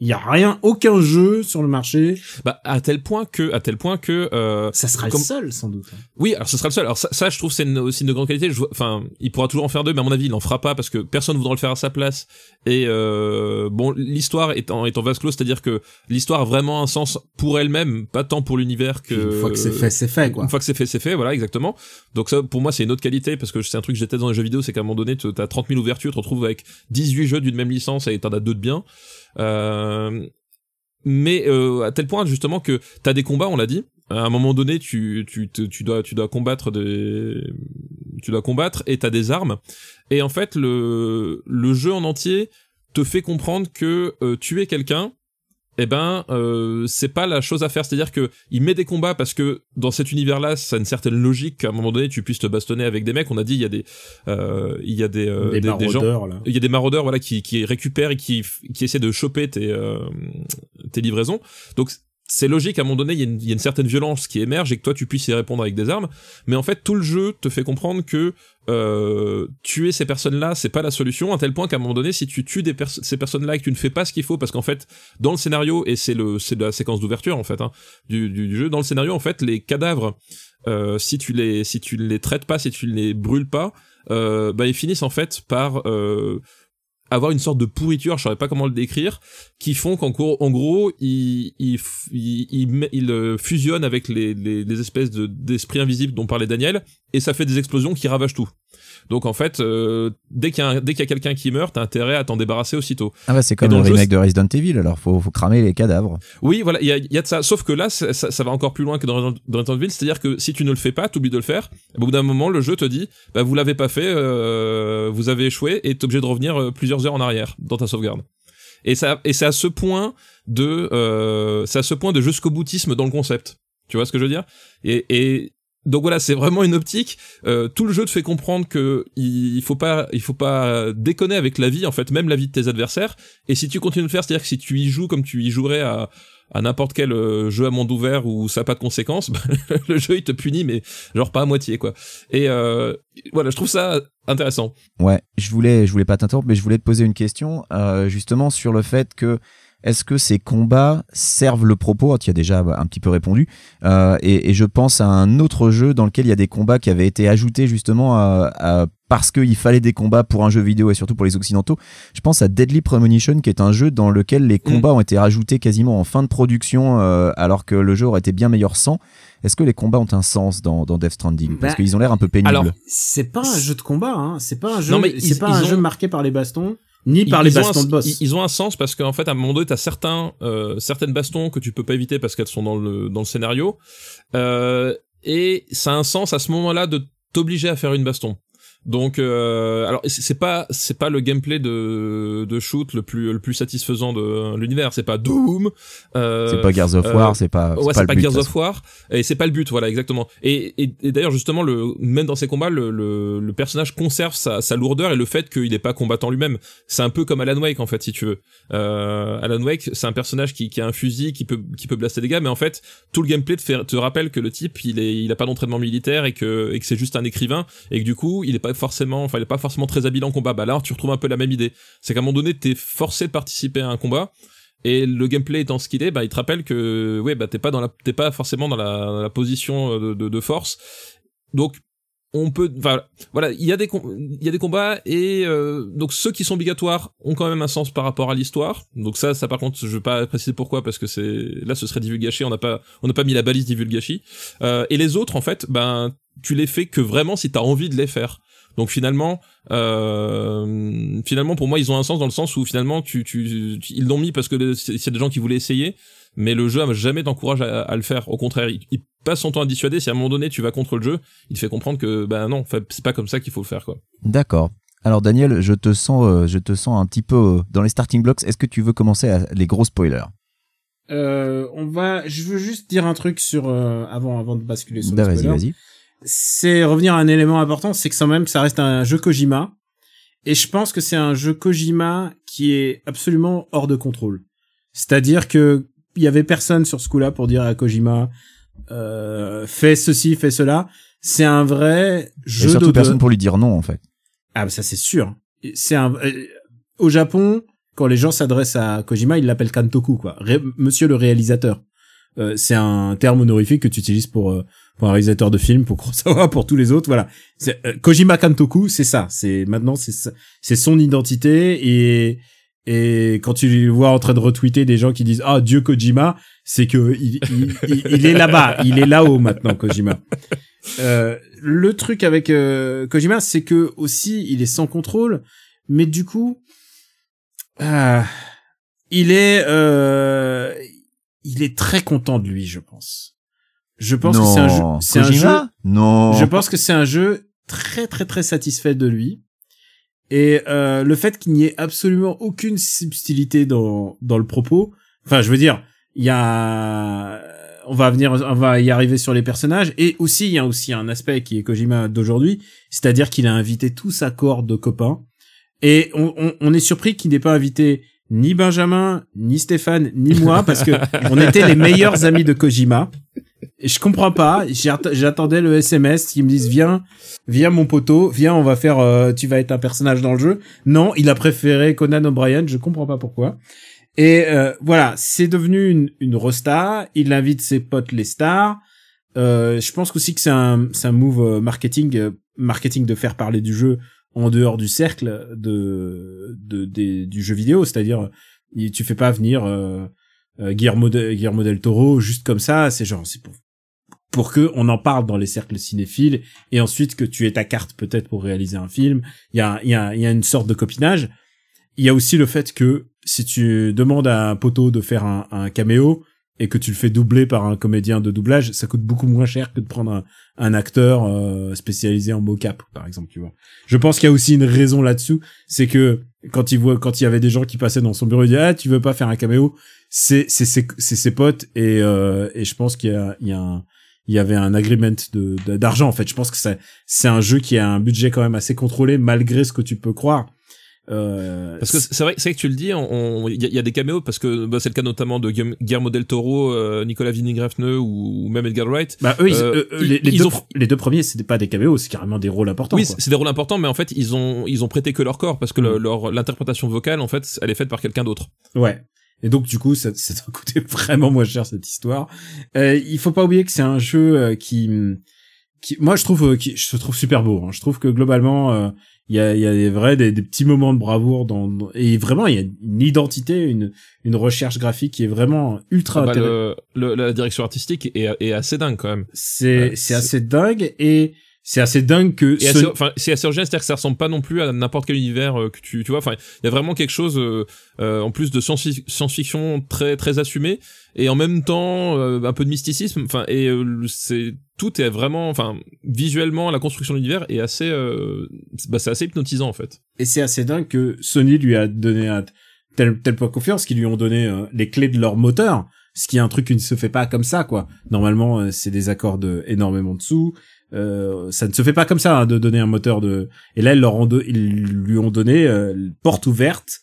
Il y a rien, aucun jeu sur le marché. Bah à tel point que à tel point que euh, Ça sera Comme- le seul sans doute. Oui, alors ce sera le seul. Alors ça, ça, je trouve c'est aussi une grande qualité. Je vois- Enfin, il pourra toujours en faire deux, mais à mon avis, il en fera pas parce que personne voudra le faire à sa place. Et euh, bon, l'histoire est en, est en vase clos, c'est-à-dire que l'histoire a vraiment un sens pour elle-même, pas tant pour l'univers que. Une fois que c'est fait, c'est fait quoi. Une fois que c'est fait, c'est fait, voilà, exactement. Donc ça, pour moi, c'est une autre qualité, parce que c'est un truc que j'étais dans les jeux vidéo, c'est qu'à un moment donné, tu- t'as 30 000 ouvertures, tu te retrouves avec 18 jeux d'une même licence et t'en as deux de bien. Euh, mais euh, à tel point, justement, que t'as des combats, on l'a dit, à un moment donné, tu, tu, tu, tu dois, tu dois combattre des, tu dois combattre et t'as des armes. Et en fait, le, le jeu en entier te fait comprendre que euh, tuer quelqu'un, eh ben, euh, c'est pas la chose à faire. C'est-à-dire que il met des combats parce que dans cet univers-là, ça a une certaine logique qu'à un moment donné, tu puisses te bastonner avec des mecs. On a dit, il y a des, euh, il y a des, euh, des, des, des gens, maraudeurs, là. il y a des maraudeurs voilà qui, qui récupèrent et qui, qui essaient de choper tes, euh, tes livraisons. Donc c'est logique, à un moment donné, il y, a une, certaine violence qui émerge et que toi tu puisses y répondre avec des armes. Mais en fait, tout le jeu te fait comprendre que euh, tuer ces personnes-là, c'est pas la solution, à tel point qu'à un moment donné, si tu tues ces personnes-là et que tu ne fais pas ce qu'il faut, parce qu'en fait, dans le scénario, et c'est la séquence d'ouverture en fait hein, du jeu, dans le scénario, en fait, les cadavres, euh, si tu les si tu les traites pas, si tu ne les brûles pas, euh, bah ils finissent en fait par euh, avoir une sorte de pourriture, je saurais pas comment le décrire, qui font qu'en gros, en gros, il, il, il, il, met- il, euh, fusionne avec les, les, les espèces de d'esprits invisibles dont parlait Daniel, et ça fait des explosions qui ravagent tout. Donc en fait, euh, dès qu'il y a, y a quelqu'un qui meurt, t'as intérêt à t'en débarrasser aussitôt. Ah bah c'est comme dans le le jeu, remake de Resident Evil, alors faut, faut cramer les cadavres. Oui, voilà, il y y a de ça. Sauf que là, ça, ça- ça va encore plus loin que dans Resident- dans Resident Evil, c'est-à-dire que si tu ne le fais pas, t'oublies de le faire. Au bout d'un moment, le jeu te dit, bah vous l'avez pas fait, euh, vous avez échoué, et t'es obligé de revenir euh, plusieurs heures en arrière dans ta sauvegarde. Et ça, et c'est à ce point de, euh, c'est à ce point de jusqu'au boutisme dans le concept. Tu vois ce que je veux dire? Et, et donc voilà, c'est vraiment une optique. Euh, tout le jeu te fait comprendre que il faut pas, il faut pas déconner avec la vie, en fait, même la vie de tes adversaires. Et si tu continues de faire, c'est-à-dire que si tu y joues comme tu y jouerais à, à n'importe quel euh, jeu à monde ouvert où ça n'a pas de conséquences, bah, le jeu il te punit, mais genre pas à moitié quoi. Et euh, voilà, je trouve ça intéressant. Ouais, je voulais, je voulais pas t'interrompre, mais je voulais te poser une question, justement sur le fait que est-ce que ces combats servent le propos? Tu y as déjà un petit peu répondu. Euh, et, et je pense à un autre jeu dans lequel il y a des combats qui avaient été ajoutés justement à- à- parce qu'il fallait des combats pour un jeu vidéo et surtout pour les occidentaux. Je pense à Deadly Premonition, qui est un jeu dans lequel les combats ont été rajoutés quasiment en fin de production, euh, alors que le jeu aurait été bien meilleur sans. Est-ce que les combats ont un sens dans, dans Death Stranding? Parce Bah, qu'ils ont l'air un peu pénibles. alors, C'est pas un jeu de combat, hein. C'est pas un jeu. Non, mais ils- pas ils un ont- jeu marqué par les bastons, ni par Ils- les bastons un- de boss. Ils, ils ont un sens parce qu'en fait, à un moment donné, t'as certains, euh, certaines bastons que tu peux pas éviter parce qu'elles sont dans le, dans le scénario. Euh, et ça a un sens à ce moment-là de t'obliger à faire une baston. Donc, euh, alors c'est pas c'est pas le gameplay de de shoot le plus le plus satisfaisant de l'univers. C'est pas Doom. euh, c'est pas Gears of euh, War, c'est pas. ouais, pas c'est pas but, Gears of. War et c'est pas le but, voilà, exactement. Et, et, et d'ailleurs, justement, le même dans ces combats, le, le, le personnage conserve sa, sa lourdeur et le fait qu'il n'est pas combattant lui-même. C'est un peu comme Alan Wake en fait, si tu veux. Euh, Alan Wake, c'est un personnage qui, qui a un fusil, qui peut qui peut blaster des gars, mais en fait, tout le gameplay te, fait, te rappelle que le type, il est il a pas d'entraînement militaire et que et que c'est juste un écrivain et que du coup, il est pas forcément, enfin, il est pas forcément très habile en combat. Bah là, tu retrouves un peu la même idée. C'est qu'à un moment donné, t'es forcé de participer à un combat. Et le gameplay étant ce qu'il est, bah, il te rappelle que, ouais, bah, t'es pas dans la, t'es pas forcément dans la, dans la position de, de, de force. Donc, on peut, enfin, voilà, il y a des, il y a des combats et euh, donc ceux qui sont obligatoires ont quand même un sens par rapport à l'histoire. Donc ça, ça par contre, je vais pas préciser pourquoi parce que c'est là, ce serait divulgaché. On n'a pas, on n'a pas mis la balise divulgachi. Euh, et les autres, en fait, ben, tu les fais que vraiment si t'as envie de les faire. Donc finalement, euh, finalement pour moi ils ont un sens dans le sens où finalement tu, tu, tu- ils l'ont mis parce que c'est des gens qui voulaient essayer, mais le jeu jamais t'encourage à, à le faire. Au contraire, il, il passe son temps à dissuader. Si à un moment donné tu vas contre le jeu, il te fait comprendre que ben non, c'est pas comme ça qu'il faut le faire quoi. D'accord. Alors Daniel, je te sens, euh, je te sens un petit peu euh, dans les starting blocks. Est-ce que tu veux commencer à les gros spoilers? Euh, on va, je veux juste dire un truc sur euh, avant avant de basculer sur Bah, le Vas-y, vas-y. C'est revenir à un élément important, c'est que quand même ça reste un jeu Kojima et je pense que c'est un jeu Kojima qui est absolument hors de contrôle. C'est-à-dire que il y avait personne sur ce coup-là pour dire à Kojima euh, fais ceci, fais cela. C'est un vrai Et jeu surtout de personne pour lui dire non en fait. ah bah ça c'est sûr. C'est un euh, au Japon quand les gens s'adressent à Kojima, ils l'appellent Kantoku quoi. Ré- Monsieur le réalisateur. Euh, c'est un terme honorifique que tu utilises pour euh, pour un réalisateur de film, pour Kurosawa, pour tous les autres, voilà. Euh, Kojima Kantoku, c'est ça. C'est maintenant c'est c'est son identité et et quand tu le vois en train de retweeter des gens qui disent ah Dieu Kojima, c'est que il, il, il- est là-bas, il est là-haut maintenant Kojima. Euh, le truc avec euh, Kojima, c'est que aussi il est sans contrôle, mais du coup, ah, il est, euh, il est très content de lui, je pense. Je pense non. que c'est un jeu, c'est un jeu. Non. Je pense que c'est un jeu très très très satisfait de lui. Et euh, le fait qu'il n'y ait absolument aucune subtilité dans dans le propos, enfin je veux dire, il y a on va venir on va y arriver sur les personnages et aussi il y a aussi un aspect qui est Kojima d'aujourd'hui, c'est-à-dire qu'il a invité tout sa corde de copains et on, on, on est surpris qu'il n'ait pas invité ni Benjamin, ni Stéphane, ni moi parce que on était les meilleurs amis de Kojima. Je comprends pas. J'att- J'attendais le SMS qui me disent viens, viens mon poteau, viens, on va faire, euh, tu vas être un personnage dans le jeu. Non, il a préféré Conan O'Brien. Je comprends pas pourquoi. Et euh, voilà, c'est devenu une, une rosta. Il invite ses potes les stars. Euh, je pense aussi que c'est un, un move euh, marketing, euh, marketing de faire parler du jeu en dehors du cercle de, de, des- du jeu vidéo, c'est-à-dire tu fais pas venir euh, euh, Guillermo, de- Guillermo del Toro juste comme ça, c'est genre c'est pour pour que on en parle dans les cercles cinéphiles et ensuite que tu aies ta carte peut-être pour réaliser un film. Il y a il y a il y a une sorte de copinage. Il y a aussi le fait que si tu demandes à un poteau de faire un, un caméo et que tu le fais doubler par un comédien de doublage, ça coûte beaucoup moins cher que de prendre un, acteur euh, spécialisé en mocap, par exemple, tu vois. Je pense qu'il y a aussi une raison là-dessous, c'est que quand il voit, quand il y avait des gens qui passaient dans son bureau, il disait ah tu veux pas faire un caméo, c'est c'est c'est ses potes et euh, et je pense qu'il y a il y a un il y avait un agreement de- d'argent en fait. Je pense que c'est c'est un jeu qui a un budget quand même assez contrôlé malgré ce que tu peux croire. Euh, Parce que c'est vrai, c'est vrai que tu le dis, on- on- il y, a- y a des caméos parce que bah, c'est le cas notamment de Guillermo del Toro, euh, Nicolas Winding Refn ou, ou même Edgar Wright. bah eux, ils- Euh, eux, ils- les, deux, ont- les deux premiers c'était pas des caméos, c'est carrément des rôles importants. oui, c'est des rôles importants, mais en fait ils ont ils ont prêté que leur corps parce que le- Mm. leur l'interprétation vocale en fait elle est faite par quelqu'un d'autre. Ouais. Et donc du coup, ça, ça doit coûter vraiment moins cher cette histoire. Euh, il faut pas oublier que c'est un jeu euh, qui, qui, moi je trouve, qui, je trouve super beau. hein. Je trouve que globalement, euh, il y a, il y a des vrais des, des petits moments de bravoure dans, dans- et vraiment il y a une identité, une, une recherche graphique qui est vraiment ultra Ah bah, le, le- la direction artistique est, est assez dingue quand même. C'est, Ouais, c'est c'est- assez dingue et c'est assez dingue que Et ce- assez, enfin, c'est assez original, c'est-à-dire que ça ressemble pas non plus à n'importe quel univers euh, que tu, tu vois. Enfin, il y a vraiment quelque chose, euh, euh, en plus de science- science-fiction très très assumé, et en même temps euh, un peu de mysticisme. Enfin, et euh, le- c'est tout est vraiment, enfin, visuellement, la construction de l'univers est assez, euh, c'est- bah, c'est assez hypnotisant en fait. Et c'est assez dingue que Sony lui a donné un tel, tel point confiance qu'ils lui ont donné euh, les clés de leur moteur, ce qui est un truc qui ne se fait pas comme ça, quoi. Normalement, euh, c'est des accords de énormément de sous. Euh, ça ne se fait pas comme ça hein, de donner un moteur de. Et là, ils leur ont do- ils lui ont donné euh, porte ouverte.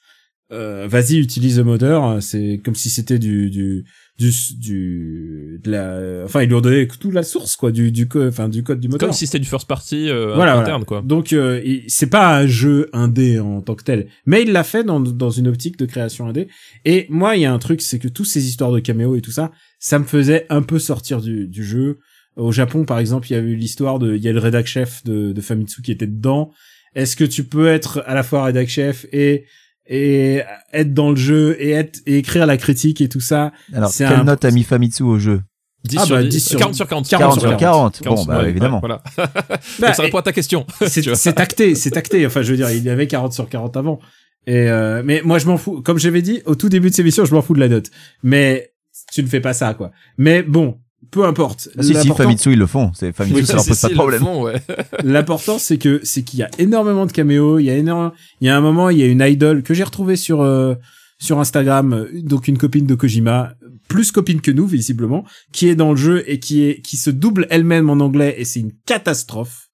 Euh, Vas-y, utilise le moteur. C'est comme si c'était du du du du de la. Enfin, ils lui ont donné toute la source, quoi, du du co- enfin du code du moteur. Comme si c'était du first party euh, Voilà, interne voilà. quoi. Donc euh, c'est pas un jeu indé en tant que tel, mais il l'a fait dans dans une optique de création indé. Et moi, il y a un truc, c'est que toutes ces histoires de caméo et tout ça, ça me faisait un peu sortir du du jeu. Au Japon, par exemple, il y a eu l'histoire de, il y a le rédac chef de, de Famitsu qui était dedans. Est-ce que tu peux être à la fois rédac chef et et être dans le jeu et être et écrire la critique et tout ça? Alors, quelle un- note a mis Famitsu au jeu? 10 Ah sur bah, 10, 10 sur- 40 sur 40. 40 sur 40. Bon, 40, bah ouais, évidemment. Voilà. Bah, ça répond à ta question. c'est acté, c'est acté. Enfin, je veux dire, il y avait 40 sur 40 avant. Et euh, mais moi, je m'en fous. Comme j'avais dit au tout début de cette émission, je m'en fous de la note. Mais tu ne fais pas ça, quoi. Mais bon, peu importe. Ah, si, si, L'important- Famitsu, ils le font. C'est Famitsu, Oui, ça leur pose pas de problème. ouais. L'important, c'est que c'est qu'il y a énormément de caméos. Il y a énorme. Il y a un moment, il y a une idole que j'ai retrouvée sur euh, sur Instagram. Donc une copine de Kojima, plus copine que nous visiblement, qui est dans le jeu et qui est qui se double elle-même en anglais et c'est une catastrophe.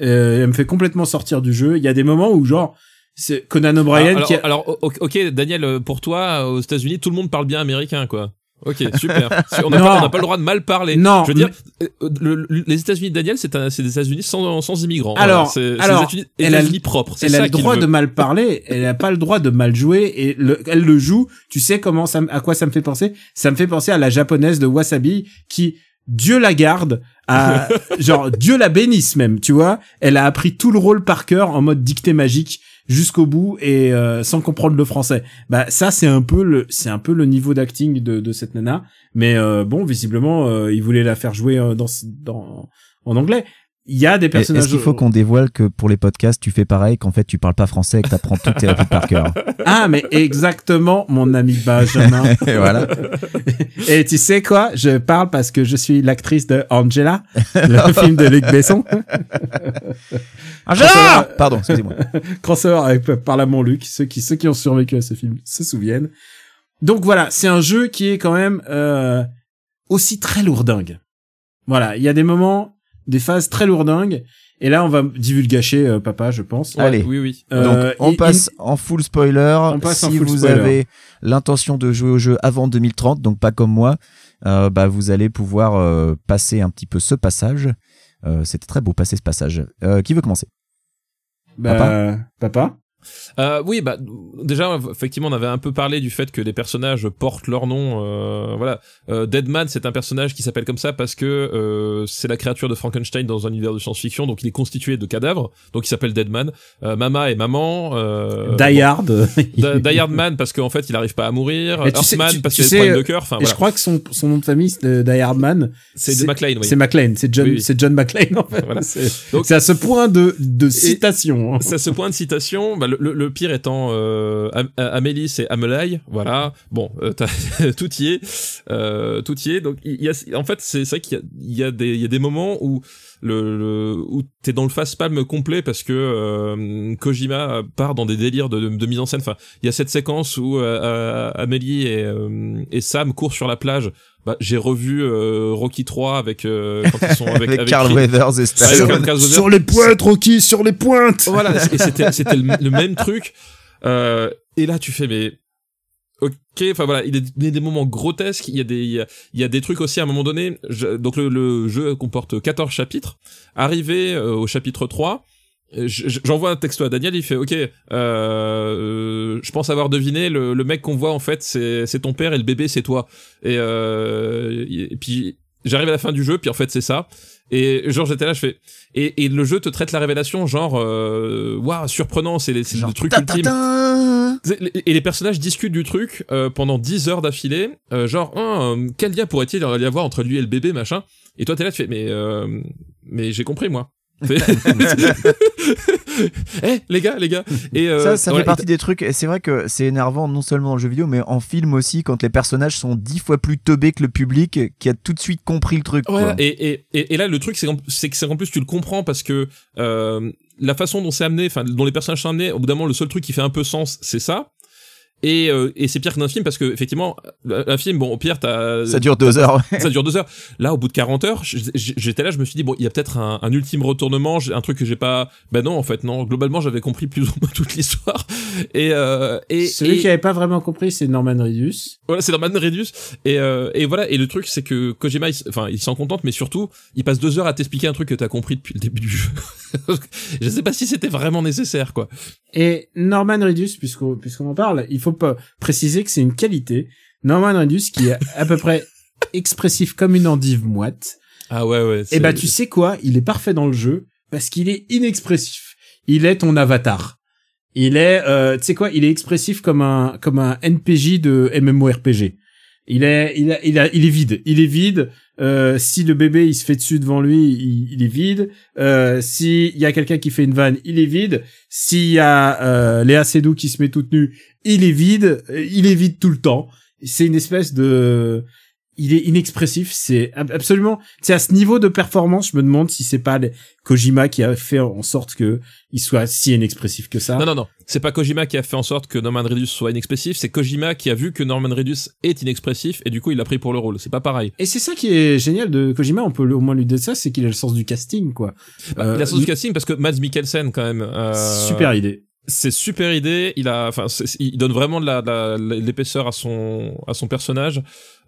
Euh, elle me fait complètement sortir du jeu. Il y a des moments où genre c'est Conan O'Brien alors, qui a... alors, ok, Daniel, pour toi, aux États-Unis, tout le monde parle bien américain, quoi. Ok, super. On n'a pas, n'a le droit de mal parler. Non, Je veux dire, euh, le- le- les États-Unis, Daniel, c'est des États-Unis sans, sans immigrants. Alors, Voilà, des États-Unis elle a- propres. Elle a le droit de mal parler, elle a pas le droit de mal jouer et le- elle le joue. Tu sais comment ça, à quoi ça me fait penser? Ça me fait penser à la japonaise de Wasabi qui Dieu la garde, à, genre Dieu la bénisse même, tu vois? Elle a appris tout le rôle par cœur en mode dictée magique jusqu'au bout et euh, sans comprendre le français. Bah ça c'est un peu le c'est un peu le niveau d'acting de, de cette nana. Mais euh, bon visiblement euh, il voulait la faire jouer euh, dans dans en anglais. Il y a des personnages. Est-ce qu'il faut qu'on dévoile que pour les podcasts, tu fais pareil, qu'en fait, tu parles pas français et que t'apprends toutes tes répliques par cœur Ah, mais exactement, mon ami Benjamin. Et voilà. Et tu sais quoi? Je parle parce que je suis l'actrice de Angela, le film de Luc Besson. Angela Pardon, excusez-moi. Crossover avec Par l'amour Luc. Ceux qui, ceux qui ont survécu à ce film se souviennent. Donc voilà, c'est un jeu qui est quand même euh, aussi très lourdingue. Voilà, il y a des moments, des phases très lourdingues. Et là, on va divulgacher euh, papa, je pense. Ouais, Allez. Oui, oui. Euh, Donc, on passe en full spoiler. On passe si en full vous spoiler. avez l'intention de jouer au jeu avant 2030, donc pas comme moi, euh, bah, vous allez pouvoir euh, passer un petit peu ce passage. Euh, C'était très beau passer ce passage. Euh, qui veut commencer? Bah, papa? Euh, oui, bah déjà effectivement on avait un peu parlé du fait que les personnages portent leur nom. Euh, voilà, euh, Deadman c'est un personnage qui s'appelle comme ça parce que euh, c'est la créature de Frankenstein dans un univers de science-fiction, donc il est constitué de cadavres, donc il s'appelle Deadman. Euh, Mama et maman. Euh, Die Hard. bon, Die Hard Man parce qu'en fait il arrive pas à mourir. Earthman parce qu'il a des problèmes de cœur. Enfin Et je voilà, crois que son, son nom de famille, c'est euh, Die Hard Man. c'est McLean. Oui. C'est McLean, c'est John, Oui, oui. c'est John McLean en fait. Voilà. C'est Donc- c'est à ce point de, de citation. hein. C'est à ce point de citation, bah, le, le- pire étant euh, Am- Amélie, c'est Amelie, voilà. Bon, euh, tout y est, euh, tout y est. Donc, il y a, en fait, c'est vrai qu'il y y a des, moments où le, le où dans le face-palme complet parce que euh, Kojima part dans des délires de, mise en scène. Enfin, il y a cette séquence où euh, Amélie et, et Sam courent sur la plage. Bah, j'ai revu euh, Rocky 3 avec euh, quand ils sont avec, Avec, avec Carl. Weathers et Avec Stallone. Carl Weathers. Sur les pointes, Rocky, sur les pointes. Voilà, et c'était c'était le, le même truc. Euh, et là, tu fais mais ok, enfin voilà, il y a des- moments grotesques. Il y a des il y a, il y a des trucs aussi à un moment donné. je- donc le, le jeu comporte 14 chapitres. Arrivé euh, au chapitre 3 euh, je- je- J'envoie un texto à Daniel, il fait OK, euh, euh, je pense avoir deviné, le, le mec qu'on voit en fait c'est ton père et le bébé c'est toi. Et, euh, et puis j'arrive à la fin du jeu, puis en fait c'est ça. Et genre j'étais là, je fais et, et le jeu te traite la révélation genre euh, waouh surprenant, c'est le truc ta, ta, ultime. ta. Et les personnages discutent du truc euh, pendant 10 heures d'affilée, euh, genre euh, quel lien pourrait-il y avoir entre lui et le bébé machin. Et toi t'es là tu fais mais euh, mais j'ai compris moi. Eh les gars les gars et euh, ça, ça voilà, fait partie des trucs. Et c'est vrai que c'est énervant non seulement dans le jeu vidéo, mais en film aussi, quand les personnages sont dix fois plus teubés que le public, qui a tout de suite compris le truc. Quoi. et, et, et, et là, le truc, c'est que c'est qu'en plus, tu le comprends parce que euh, la façon dont c'est amené, enfin, dont les personnages sont amenés, au bout d'un moment, le seul truc qui fait un peu sens, c'est ça. Et, euh, et c'est pire qu'un film parce que, effectivement, un film, bon, au pire, t'as. Ça dure deux heures. ouais. Ça dure deux heures. Là, au bout de 40 heures, j'étais là, je me suis dit, bon, il y a peut-être un, un ultime retournement, un truc que j'ai pas. Ben non, en fait, non. Globalement, j'avais compris plus ou moins toute l'histoire. Et, euh, et, Celui et- qui avait pas vraiment compris, c'est Norman Reedus. voilà, c'est Norman Reedus. Et, euh, et voilà, et le truc, c'est que Kojima, enfin, il s'en contente, mais surtout, il passe deux heures à t'expliquer un truc que t'as compris depuis le début du jeu. je sais pas si c'était vraiment nécessaire, quoi. Et Norman Reedus, puisqu'on puisqu'on en parle, il faut pas préciser que c'est une qualité. Norman Reedus qui est à peu près expressif comme une endive moite. Ah ouais, ouais. Et c'est- bah tu sais quoi, il est parfait dans le jeu parce qu'il est inexpressif. Il est ton avatar. Il est, euh, tu sais quoi, il est expressif comme un comme un NPJ de MMORPG. Il est, il a, il a, il est vide. Il est vide. Euh, si le bébé il se fait dessus devant lui, il, est vide. Euh, si y a quelqu'un qui fait une vanne, il est vide. S'il y a euh, Léa Seydoux qui se met toute nue, il est vide. Euh, Il est vide tout le temps. C'est une espèce de, il est inexpressif. C'est ab- absolument, c'est à ce niveau de performance, je me demande si c'est pas Kojima qui a fait en sorte que il soit si inexpressif que ça. Non, non, non. C'est pas Kojima qui a fait en sorte que Norman Reedus soit inexpressif, c'est Kojima qui a vu que Norman Reedus est inexpressif et du coup il l'a pris pour le rôle. C'est pas pareil. Et c'est ça qui est génial de Kojima, on peut au moins lui dire ça, c'est qu'il a le sens du casting, quoi. Euh, il a son casting parce que Mads Mikkelsen quand même. euh, Super idée. C'est super idée. Il a, enfin, il donne vraiment de la, de la- de l'épaisseur à son, à son personnage,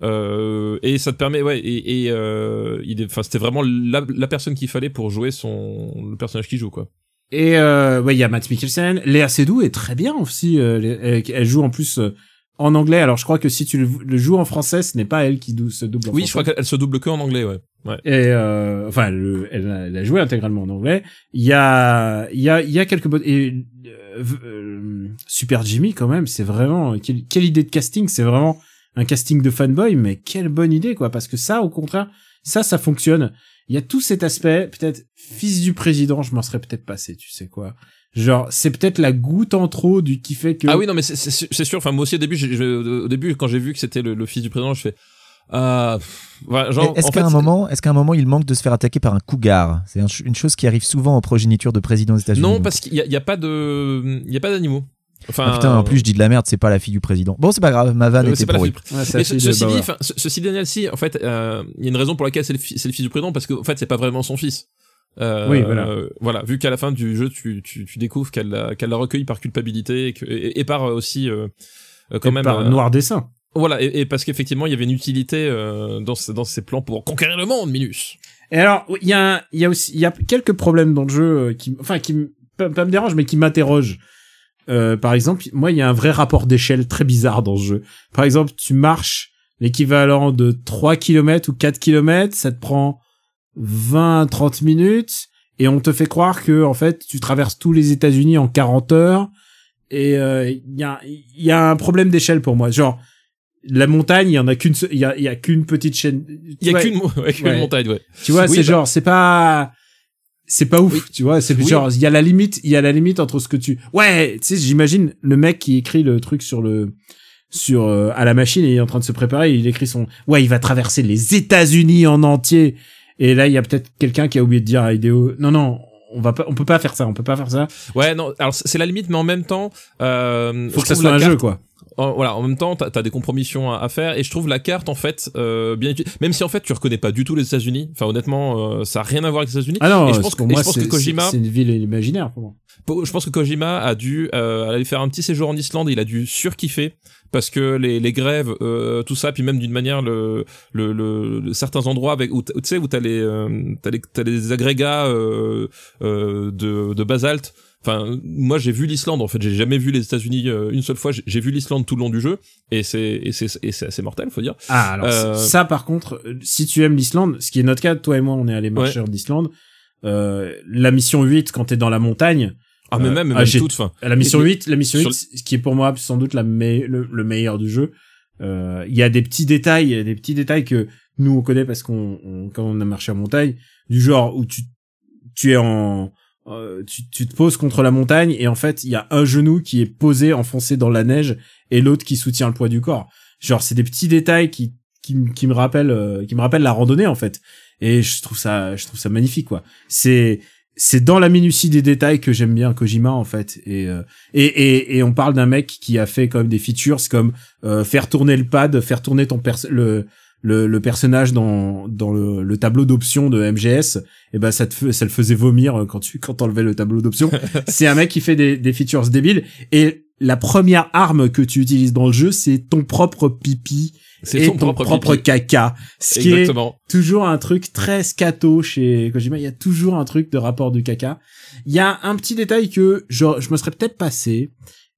euh, et ça te permet, ouais, et, et euh, il est, enfin, c'était vraiment la, la personne qu'il fallait pour jouer son, le personnage qu'il joue, quoi. Et euh, ouais, il y a Matt Mikkelsen. Léa Seydoux est très bien aussi. euh, elle, elle joue en plus euh, en anglais. Alors je crois que si tu le, le joues en français, ce n'est pas elle qui dou- se double en Oui, je crois qu'elle se double que en anglais, ouais. Ouais. Et euh, enfin, elle, elle, a- elle a joué intégralement en anglais. Il y a, il y a, il y a quelques. Et euh, euh, Super Jimmy quand même, c'est vraiment quelle, idée de casting. C'est vraiment un casting de fanboy, mais quelle bonne idée quoi. Parce que ça, au contraire, ça, ça fonctionne. Il y a tout cet aspect, peut-être fils du président, je m'en serais peut-être passé, tu sais quoi. Genre, c'est peut-être la goutte en trop du qui fait que. Ah oui, non, mais c'est- sûr. Enfin, moi aussi au début, au début, quand j'ai vu que c'était le, le fils du président, je fais, genre, Est-ce en qu'à un moment, est-ce qu'à un moment, il manque de se faire attaquer par un cougar? C'est une chose qui arrive souvent aux progénitures de présidents aux États-Unis. non, parce qu'il y a, il y a pas de, il y a pas d'animaux. Enfin, Ah, putain, en plus, je dis de la merde, c'est pas la fille du président. Bon, c'est pas grave, ma vanne euh, était pourrie. Ouais, ce- ceci dit, ce- ceci Daniel, si, en fait, euh, il y a une raison pour laquelle c'est le, fi- le fils du président, parce qu'en fait, c'est pas vraiment son fils. Euh, Oui, voilà. euh, voilà, vu qu'à la fin du jeu, tu, tu, tu découvres qu'elle l'a recueilli par culpabilité et, que, et, et par euh, aussi euh, euh, quand Et même par euh, noir dessin. Voilà et, et parce qu'effectivement il y avait une utilité euh, dans dans ses plans pour conquérir le monde, Minus. Et alors, il y a, y a aussi, y a quelques problèmes dans le jeu euh, qui, enfin, qui pas, me dérangent, mais qui m'interrogent. euh, par exemple, moi, il y a un vrai rapport d'échelle très bizarre dans ce jeu. Par exemple, tu marches l'équivalent de 3 km ou 4 km, ça te prend 20 30 minutes et on te fait croire que en fait, tu traverses tous les États-Unis en 40 heures et euh, il y a y a un problème d'échelle pour moi. Genre la montagne, il y en a qu'une, il y a, y a qu'une petite chaîne. Il y a qu'une ouais, Ouais. montagne, ouais. Tu vois, Oui, c'est bah- genre, c'est pas, c'est pas ouf, Oui. tu vois, c'est Oui. genre, il y a la limite, il y a la limite entre ce que tu, ouais, tu sais, j'imagine le mec qui écrit le truc sur le, sur, euh, à la machine et il est en train de se préparer, il écrit son, ouais, il va traverser les États-Unis en entier. Et là, il y a peut-être quelqu'un qui a oublié de dire à Ideo, non, non, on va pas, on peut pas faire ça, on peut pas faire ça. Ouais, non, alors c'est la limite, mais en même temps, euh, Faut que ça soit un carte- jeu, quoi. en- voilà, en même temps, t'as as des compromissions à, à faire, et je trouve la carte en fait euh, bien. Même si en fait tu reconnais pas du tout les États-Unis. Enfin, honnêtement, euh, ça a rien à voir avec les États-Unis. Ah non, et je pense que, moi, je pense que Kojima, c'est une ville imaginaire pour moi. Je pense que Kojima a dû euh, aller faire un petit séjour en Islande. et Il a dû surkiffer parce que les, les grèves, euh, tout ça, puis même d'une manière le, le, le, certains endroits avec où tu sais où t'as les euh, t'as les t'as les agrégats euh, euh, de de basalte. Enfin, moi j'ai vu l'Islande en fait. J'ai jamais vu les États-Unis euh, une seule fois. J'ai- vu l'Islande tout le long du jeu et c'est et c'est et c'est assez mortel, faut dire. Ah, alors ça, par contre, si tu aimes l'Islande, ce qui est notre cas, toi et moi, on est allés Ouais. marcher d'Islande. Euh, la mission 8, quand t'es dans la montagne, Ah mais Euh, même, ah, même toute fin. la mission Et- 8, la mission sur 8, ce qui est pour moi sans doute la me- le, le meilleur du jeu. Euh, Il y a des petits détails, des petits détails que nous on connaît parce qu'on on- quand on a marché en montagne, du genre où tu tu es en euh, tu, tu te poses contre la montagne et en fait il y a un genou qui est posé enfoncé dans la neige et l'autre qui soutient le poids du corps. Genre c'est des petits détails qui qui, qui me rappellent euh, qui me rappellent la randonnée en fait et je trouve ça je trouve ça magnifique quoi. C'est c'est dans la minutie des détails que j'aime bien Kojima en fait. Et euh, et, et et on parle d'un mec qui a fait quand même des features comme euh, faire tourner le pad faire tourner ton perso le le, le personnage dans dans le, le tableau d'options de MGS et ben ça te ça le faisait vomir euh, quand tu quand t'enlevais le tableau d'options. C'est un mec qui fait des des features débiles. Et la première arme que tu utilises dans le jeu c'est ton propre pipi et ton ton propre, caca ce qui est Exactement. toujours un truc très scato chez Kojima. Il y a toujours un truc de rapport du caca. Il y a un petit détail que je, je me serais peut-être passé.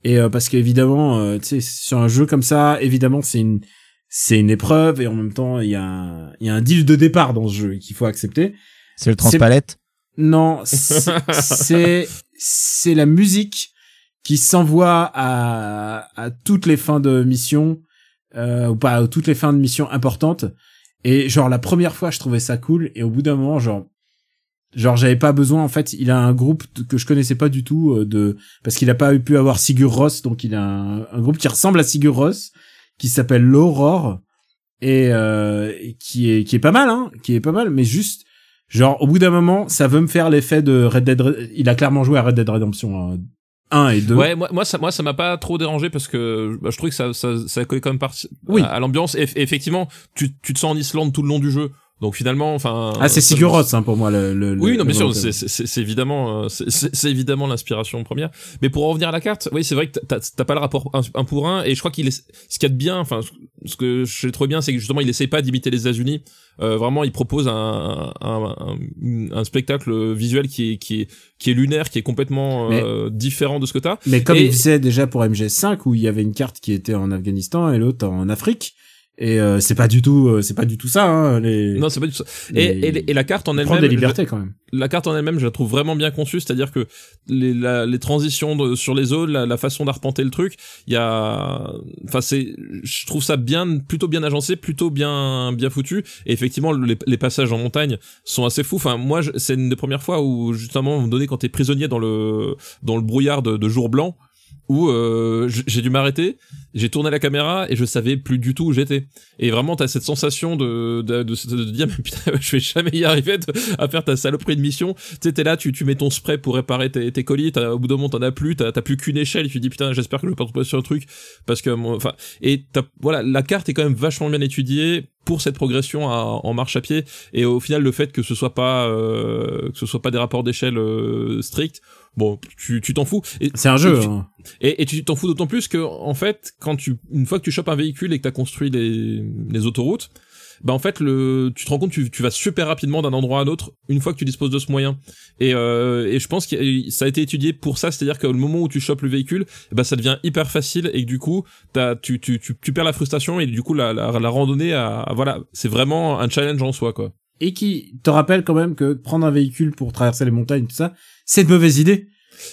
Et euh, parce qu'évidemment, euh, tu sais, sur un jeu comme ça, évidemment, c'est une c'est une épreuve et en même temps, il y a un, il y a un deal de départ dans ce jeu qu'il faut accepter. C'est le transpalette? Non, c'est c'est c'est la musique qui s'envoie à à toutes les fins de mission euh, ou pas toutes les fins de mission importantes. Et genre la première fois je trouvais ça cool. Et au bout d'un moment genre genre j'avais pas besoin en fait il a un groupe que je connaissais pas du tout euh, de parce qu'il a pas pu avoir Sigur Ross donc il a un, groupe qui ressemble à Sigur Ross qui s'appelle l'Aurore et, euh, qui est qui est pas mal hein qui est pas mal mais juste genre au bout d'un moment ça veut me faire l'effet de Red Dead Red- il a clairement joué à Red Dead Redemption euh, 1 et 2 Ouais, moi, moi, ça, moi, ça m'a pas trop dérangé parce que bah, je trouvais que ça, ça, ça collait quand même partie Oui. à, à l'ambiance. Et effectivement, tu, tu te sens en Islande tout le long du jeu. Donc finalement, enfin. ah c'est ça- Sigur hein, pour moi le, le Oui, non, bien sûr, c'est évidemment, euh, c'est- évidemment l'inspiration première. Mais pour en revenir à la carte, oui, c'est vrai que t'as pas le rapport un, un pour un, et je crois qu'il est, ce qu'il y a de bien, enfin, ce que je trouve bien, c'est que justement, il essaie pas d'imiter les États-Unis. Euh, vraiment, il propose un, un, un, spectacle visuel qui est, qui est, qui est lunaire, qui est complètement euh, différent de ce que t'as. Mais comme Et- il faisait déjà pour MGS5 où il y avait une carte qui était en Afghanistan et l'autre en Afrique et euh, c'est pas du tout euh, c'est pas du tout ça hein, les Non, c'est pas du tout ça. Et, les- et, et la carte en elle-même, des libertés quand même. la carte en elle-même, je la trouve vraiment bien conçue, c'est-à-dire que les, la- les transitions de- sur les zones, la, la façon d'arpenter le truc, il y a, enfin c'est, je trouve ça bien, plutôt bien agencé, plutôt bien, bien foutu. Et effectivement, les, les passages en montagne sont assez fous. Enfin, moi, c'est une des premières fois où justement, moment donné, quand t'es prisonnier dans le, dans le brouillard de, de jour blanc, où euh, j'ai dû m'arrêter, j'ai tourné la caméra et je savais plus du tout où j'étais. Et vraiment, t'as cette sensation de, de, de, de, dire, mais putain, je vais jamais y arriver à faire ta saloperie de mission. Tu sais, t'es là, tu, tu mets ton spray pour réparer tes, tes colis, au bout d'un moment, t'en as plus, t'as plus qu'une échelle, et tu te dis, putain, j'espère que je vais pas tomber sur un truc, parce que, enfin, et voilà, la carte est quand même vachement bien étudiée pour cette progression en marche à pied, et au final, le fait que ce soit pas, euh, que ce soit pas des rapports d'échelle euh, stricts, bon, tu tu t'en fous. C'est un jeu. et tu- hein. et, et tu t'en fous d'autant plus que, en fait, quand tu, une fois que tu chopes un véhicule et que tu as construit les, les autoroutes, bah en fait le tu te rends compte tu, tu vas super rapidement d'un endroit à un autre une fois que tu disposes de ce moyen et euh, et je pense que ça a été étudié pour ça c'est-à-dire que le moment où tu chopes le véhicule bah ça devient hyper facile et que du coup t'as tu, tu tu tu perds la frustration et du coup la la, la randonnée à, voilà c'est vraiment un challenge en soi quoi Et qui te rappelle quand même que prendre un véhicule pour traverser les montagnes, tout ça, c'est une mauvaise idée.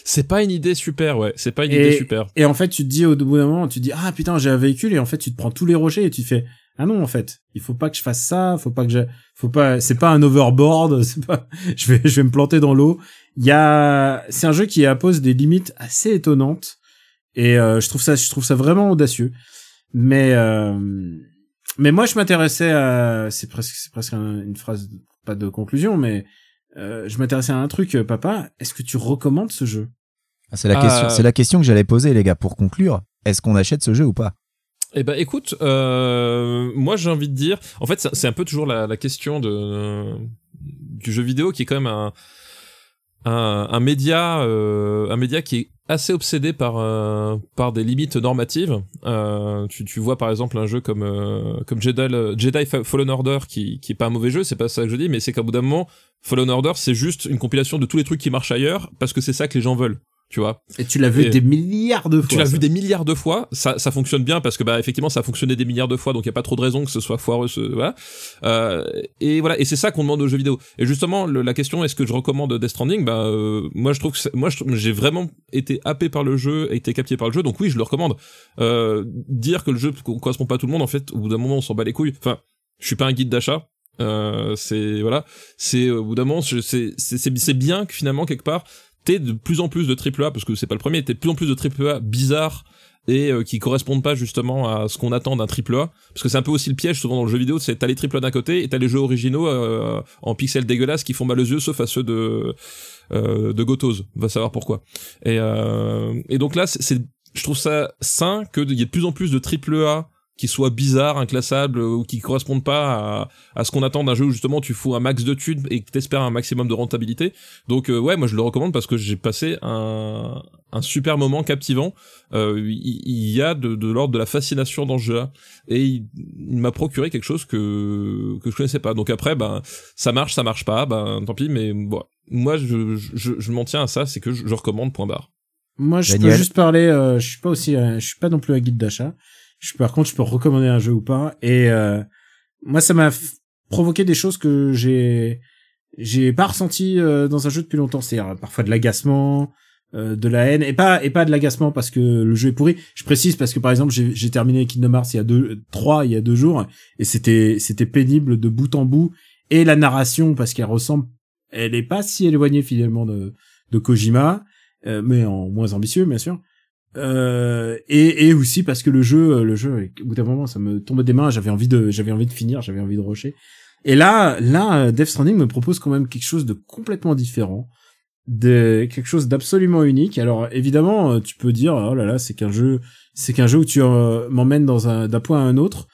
c'est pas une idée super ouais c'est pas une Et- idée super Et en fait, tu te dis au bout d'un moment, tu te dis ah putain j'ai un véhicule et en fait tu te prends tous les rochers et tu te fais ah non en fait il faut pas que je fasse ça, faut pas que je, faut pas, c'est pas un overboard, c'est pas, je vais je vais me planter dans l'eau. Il y a, c'est un jeu qui impose des limites assez étonnantes et euh, je trouve ça je trouve ça vraiment audacieux. Mais euh, mais moi je m'intéressais à, c'est presque c'est presque un- une phrase pas de conclusion mais euh, je m'intéressais à un truc, euh, papa. Est-ce que tu recommandes ce jeu? Ah, C'est la, Ah. question, c'est la question que j'allais poser, les gars, pour conclure. Est-ce qu'on achète ce jeu ou pas? Eh ben écoute, euh, moi j'ai envie de dire, en fait c'est un peu toujours la, la question de du jeu vidéo qui est quand même un un, un média euh, un média qui est assez obsédé par euh, par des limites normatives. Euh, tu, tu vois par exemple un jeu comme euh, comme Jedi Jedi Fallen Order qui qui est pas un mauvais jeu, c'est pas ça que je dis, mais c'est qu'au bout d'un moment Fallen Order c'est juste une compilation de tous les trucs qui marchent ailleurs parce que c'est ça que les gens veulent. Tu vois. Et tu l'as vu Et- des milliards de fois. Tu l'as vu des milliards de fois, ça, ça fonctionne bien parce que bah effectivement ça a fonctionné des milliards de fois, donc il y a pas trop de raison que ce soit foireux, ce, voilà. Euh, et voilà, et c'est ça qu'on demande aux jeux vidéo. Et justement, le- la question est-ce que je recommande Death Stranding? Bah euh, moi je trouve que moi j'ai vraiment été happé par le jeu, été captivé par le jeu, donc oui je le recommande. Euh, dire que le jeu co- correspond pas à tout le monde, en fait, au bout d'un moment on s'en bat les couilles. Enfin, je suis pas un guide d'achat. Euh, c'est voilà, c'est au bout d'un moment, c'est c'est bien que finalement quelque part t'es de plus en plus de triple A parce que c'est pas le premier, t'es de plus en plus de triple A bizarres et euh, qui correspondent pas justement à ce qu'on attend d'un triple A. Parce que c'est un peu aussi le piège souvent dans le jeu vidéo c'est t'as les triple A d'un côté et t'as les jeux originaux euh, en pixels dégueulasses qui font mal aux yeux sauf à ceux de euh, de Gotos va savoir pourquoi. Et euh, et donc là c'est je trouve ça sain qu'il y ait de plus en plus de triple A qui soient bizarres, inclassables ou qui correspondent pas à, à ce qu'on attend d'un jeu où justement tu fous un max de thunes et que t'espères un maximum de rentabilité. Donc euh, ouais, moi je le recommande parce que j'ai passé un, un super moment captivant. Euh, Il il y, a de, de l'ordre de la fascination dans ce jeu-là et il, il m'a procuré quelque chose que que je connaissais pas. Donc après, ben ça marche, ça marche pas, ben tant pis. Mais bon, moi je je, je m'en tiens à ça, c'est que je, je recommande. Point barre. Moi, je peux juste parler. euh, je suis pas aussi, euh, je suis pas non plus un guide d'achat. Je par contre, je peux recommander un jeu ou pas. Et euh, moi, ça m'a provoqué des choses que j'ai, j'ai pas ressenti euh, dans un jeu depuis longtemps. C'est-à-dire parfois de l'agacement, euh, de la haine, et pas et pas de l'agacement parce que le jeu est pourri. Je précise parce que par exemple, j'ai j'ai terminé Kingdom Hearts il y a deux, trois, il y a deux jours, et c'était c'était pénible de bout en bout. Et la narration parce qu'elle ressemble, elle est pas si éloignée finalement de de Kojima, euh, mais en moins ambitieux bien sûr. Euh, et, et aussi parce que le jeu, euh, le jeu, au bout d'un moment, ça me tombe des mains. J'avais envie de, j'avais envie de finir, j'avais envie de rusher. Et là, là, Death Stranding me propose quand même quelque chose de complètement différent, de quelque chose d'absolument unique. Alors évidemment, euh, tu peux dire, oh là là, c'est qu'un jeu, c'est qu'un jeu où tu euh, m'emmènes dans un d'un point à un autre.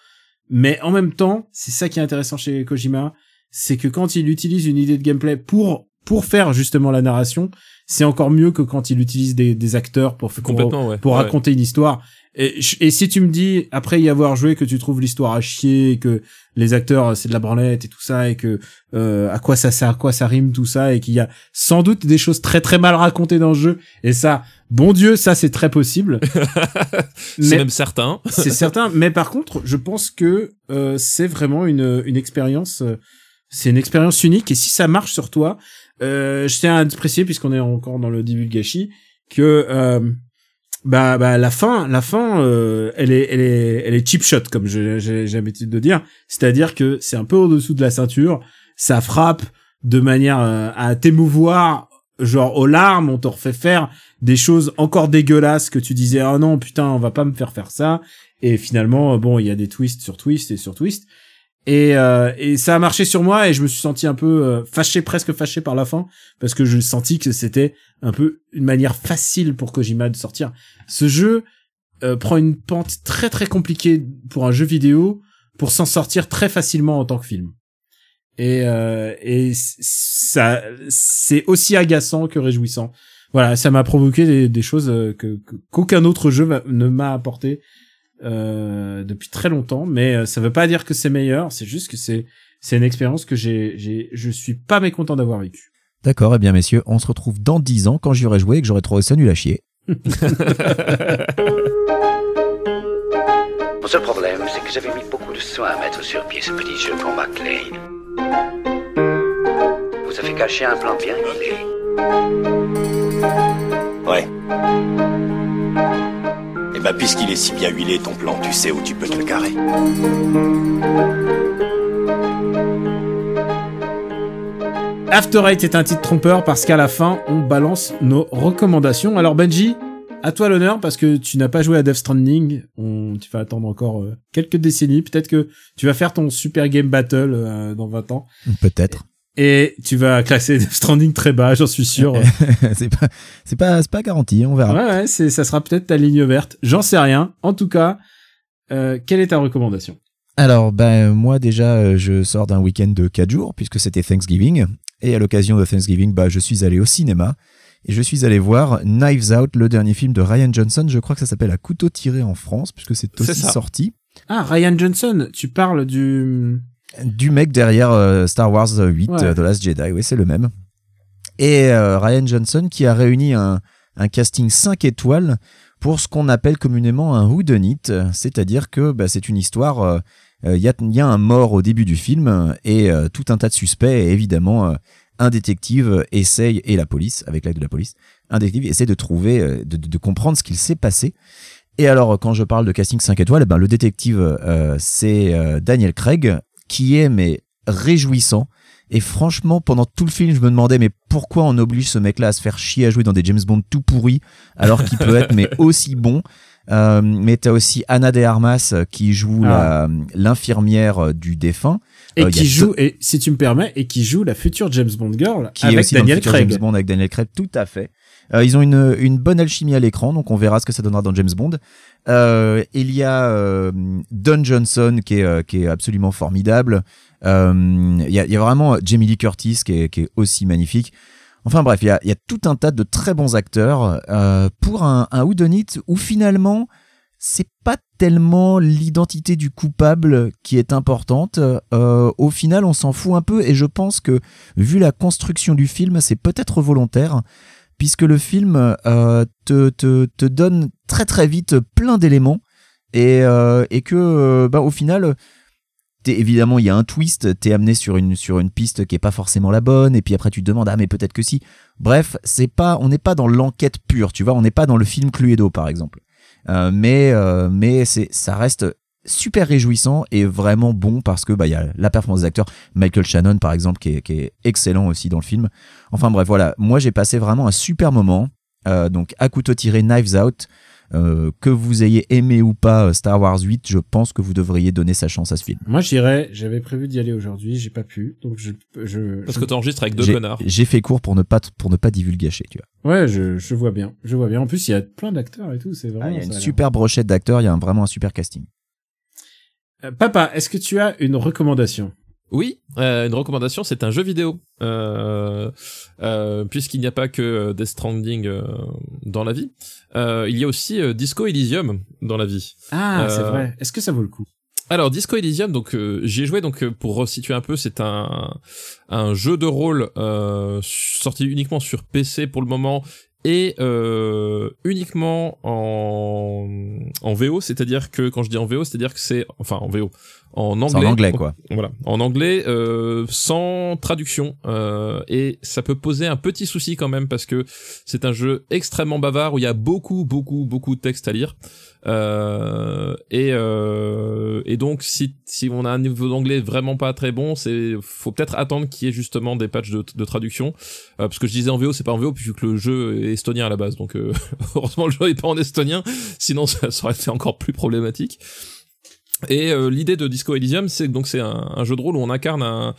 Mais en même temps, c'est ça qui est intéressant chez Kojima, c'est que quand il utilise une idée de gameplay pour pour faire justement la narration, c'est encore mieux que quand il utilise des, des acteurs pour, pour Complètement, ouais. pour Ouais. raconter une histoire. Et, si tu me dis après y avoir joué que tu trouves l'histoire à chier, et que les acteurs c'est de la branlette et tout ça et que euh, à quoi ça sert, à quoi ça rime tout ça et qu'il y a sans doute des choses très très mal racontées dans le jeu et ça, bon Dieu, ça c'est très possible. C'est même certain. c'est certain. Mais par contre, je pense que euh, c'est vraiment une une expérience. euh, c'est une expérience unique et si ça marche sur toi, euh, je tiens à préciser puisqu'on est encore dans le divulgachi que euh, bah bah la fin la fin euh, elle est elle est elle est cheap shot comme j'ai l'habitude de dire. C'est-à-dire que c'est un peu au dessous de la ceinture. Ça frappe de manière euh, à t'émouvoir genre aux larmes. On te refait faire des choses encore dégueulasses que tu disais ah non putain on va pas me faire faire ça et finalement bon il y a des twists sur twists et sur twists et, euh, et ça a marché sur moi et je me suis senti un peu euh, fâché presque fâché par la fin parce que je sentis que c'était un peu une manière facile pour Kojima de sortir. Ce jeu euh, prend une pente très très compliquée pour un jeu vidéo pour s'en sortir très facilement en tant que film. Et euh, et ça c'est aussi agaçant que réjouissant. Voilà ça m'a provoqué des, des choses que qu'aucun autre jeu ne m'a apporté euh, depuis très longtemps, mais euh, ça veut pas dire que c'est meilleur. C'est juste que c'est c'est une expérience que j'ai j'ai je suis pas mécontent d'avoir vécu. D'accord, eh bien messieurs, on se retrouve dans 10 ans quand j'y aurai joué et que j'aurai trouvé ça nul à chier. Mon seul problème, c'est que j'avais mis beaucoup de soin à mettre sur pied ce petit jeu pour McLean. Vous avez caché un plan bien huilé. Ouais. Bah, puisqu'il est si bien huilé ton plan, tu sais où tu peux te le carrer. After Eight est un titre trompeur parce qu'à la fin, on balance nos recommandations. Alors Benji, à toi l'honneur parce que tu n'as pas joué à Death Stranding. On, tu vas attendre encore euh, quelques décennies. Peut-être que tu vas faire ton Super Game Battle euh, dans 20 ans. Peut-être. Et tu vas classer Death Stranding très bas, j'en suis sûr. c'est pas, c'est pas, c'est pas garanti, on verra. ouais, ouais, c'est, ça sera peut-être ta ligne verte. J'en sais rien. En tout cas, euh, quelle est ta recommandation? Alors, ben, moi, déjà, euh, je sors d'un week-end de 4 jours, puisque c'était Thanksgiving. Et à l'occasion de Thanksgiving, bah, je suis allé au cinéma. Et je suis allé voir Knives Out, le dernier film de Ryan Johnson. Je crois que ça s'appelle À couteau tiré en France, puisque c'est aussi sorti. Ah, Ryan Johnson, tu parles du... Du mec derrière euh, Star Wars 8, Ouais. euh, The Last Jedi, oui, c'est le même. Et euh, Ryan Johnson qui a réuni un, un casting 5 étoiles pour ce qu'on appelle communément un whodunit, c'est-à-dire que bah, c'est une histoire, euh, euh, il y, a, il y a un mort au début du film et euh, tout un tas de suspects et évidemment euh, un détective essaye, et la police, avec l'aide de la police, un détective essaie de trouver, euh, de, de- de comprendre ce qu'il s'est passé. Et alors, quand je parle de casting 5 étoiles, ben, le détective, euh, c'est euh, Daniel Craig, qui est mais réjouissant. Et franchement, pendant tout le film, je me demandais mais pourquoi on oblige ce mec-là à se faire chier à jouer dans des James Bond tout pourris alors qu'il peut être mais aussi bon? Euh, mais t'as aussi Anna de Armas euh, qui joue l'infirmière euh, du défunt. Et Euh, qui joue, et si tu me permets, et qui joue la future James Bond girl qui est avec aussi dans le Daniel Craig. James Bond avec Daniel Craig, tout à fait. Euh, ils ont une, une bonne alchimie à l'écran, donc on verra ce que ça donnera dans James Bond. Euh, il y a euh, Don Johnson qui est, euh, absolument formidable. Il, y a, vraiment Jamie Lee Curtis qui est, aussi magnifique. Enfin bref, il y a, tout un tas de très bons acteurs pour un, un whodunit où finalement c'est pas tellement l'identité du coupable qui est importante. Au final, on s'en fout un peu et je pense que vu la construction du film, c'est peut-être volontaire puisque le film euh, te, donne très très vite plein d'éléments et, euh, que euh, bah, au final évidemment il y a un twist t'es amené sur une piste qui est pas forcément la bonne et puis après tu te demandes ah mais peut-être que si. Bref c'est pas on n'est pas dans l'enquête pure tu vois on n'est pas dans le film Cluedo par exemple. Mais mais c'est ça reste super réjouissant et vraiment bon parce que bah il y a la performance des acteurs. Michael Shannon par exemple qui est, qui est excellent aussi dans le film. Enfin bref voilà. Moi j'ai passé vraiment un super moment. Euh, donc à couteau tiré Knives Out. Euh, que vous ayez aimé ou pas euh, Star Wars 8 je pense que vous devriez donner sa chance à ce film. Moi, j'irais, j'avais prévu d'y aller aujourd'hui, j'ai pas pu, donc je, je, Parce que t'enregistres avec deux connards. j'ai fait court pour ne pas pour ne pas divulgacher tu vois. Ouais, je, je vois bien, je vois bien. En plus, il y a plein d'acteurs et tout, c'est Ah, vraiment. il y a une super brochette d'acteurs il y a un- vraiment un super casting papa, est-ce que tu as une recommandation? Oui, euh, une recommandation, c'est un jeu vidéo. Euh, euh, Puisqu'il n'y a pas que euh, Death Stranding euh, dans la vie, euh, il y a aussi euh, Disco Elysium dans la vie. Ah, Euh, c'est vrai. Est-ce que ça vaut le coup? Alors Disco Elysium, donc euh, j'y ai joué donc euh, pour resituer un peu, c'est un un jeu de rôle euh, sorti uniquement sur PC pour le moment et euh, uniquement en en VO, c'est-à-dire que quand je dis en VO, c'est-à-dire que c'est enfin en VO en anglais. en anglais quoi. Voilà, en anglais, euh, sans traduction, euh, et ça peut poser un petit souci quand même parce que c'est un jeu extrêmement bavard où il y a beaucoup, beaucoup, beaucoup de textes à lire, euh, et euh, et donc si si on a un niveau d'anglais vraiment pas très bon, c'est faut peut-être attendre qu'il y ait justement des patchs de, traduction, euh, parce que je disais en VO, c'est pas en VO puisque le jeu est estonien à la base, donc euh, heureusement le jeu est pas en estonien, sinon ça, ça aurait été encore plus problématique. Et euh, l'idée de Disco Elysium, c'est donc c'est un jeu de rôle où on incarne un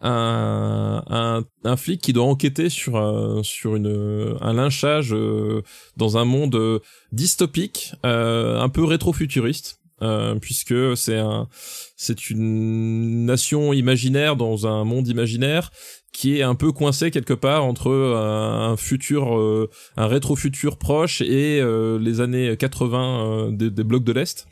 un, un, un flic qui doit enquêter sur un, sur une un lynchage euh, dans un monde euh, dystopique, euh, un peu rétro-futuriste. euh, puisque c'est un, c'est une nation imaginaire dans un monde imaginaire qui est un peu coincé quelque part entre un, futur, euh, un rétro-futur proche et euh, les années 80 euh, des, des blocs de l'Est.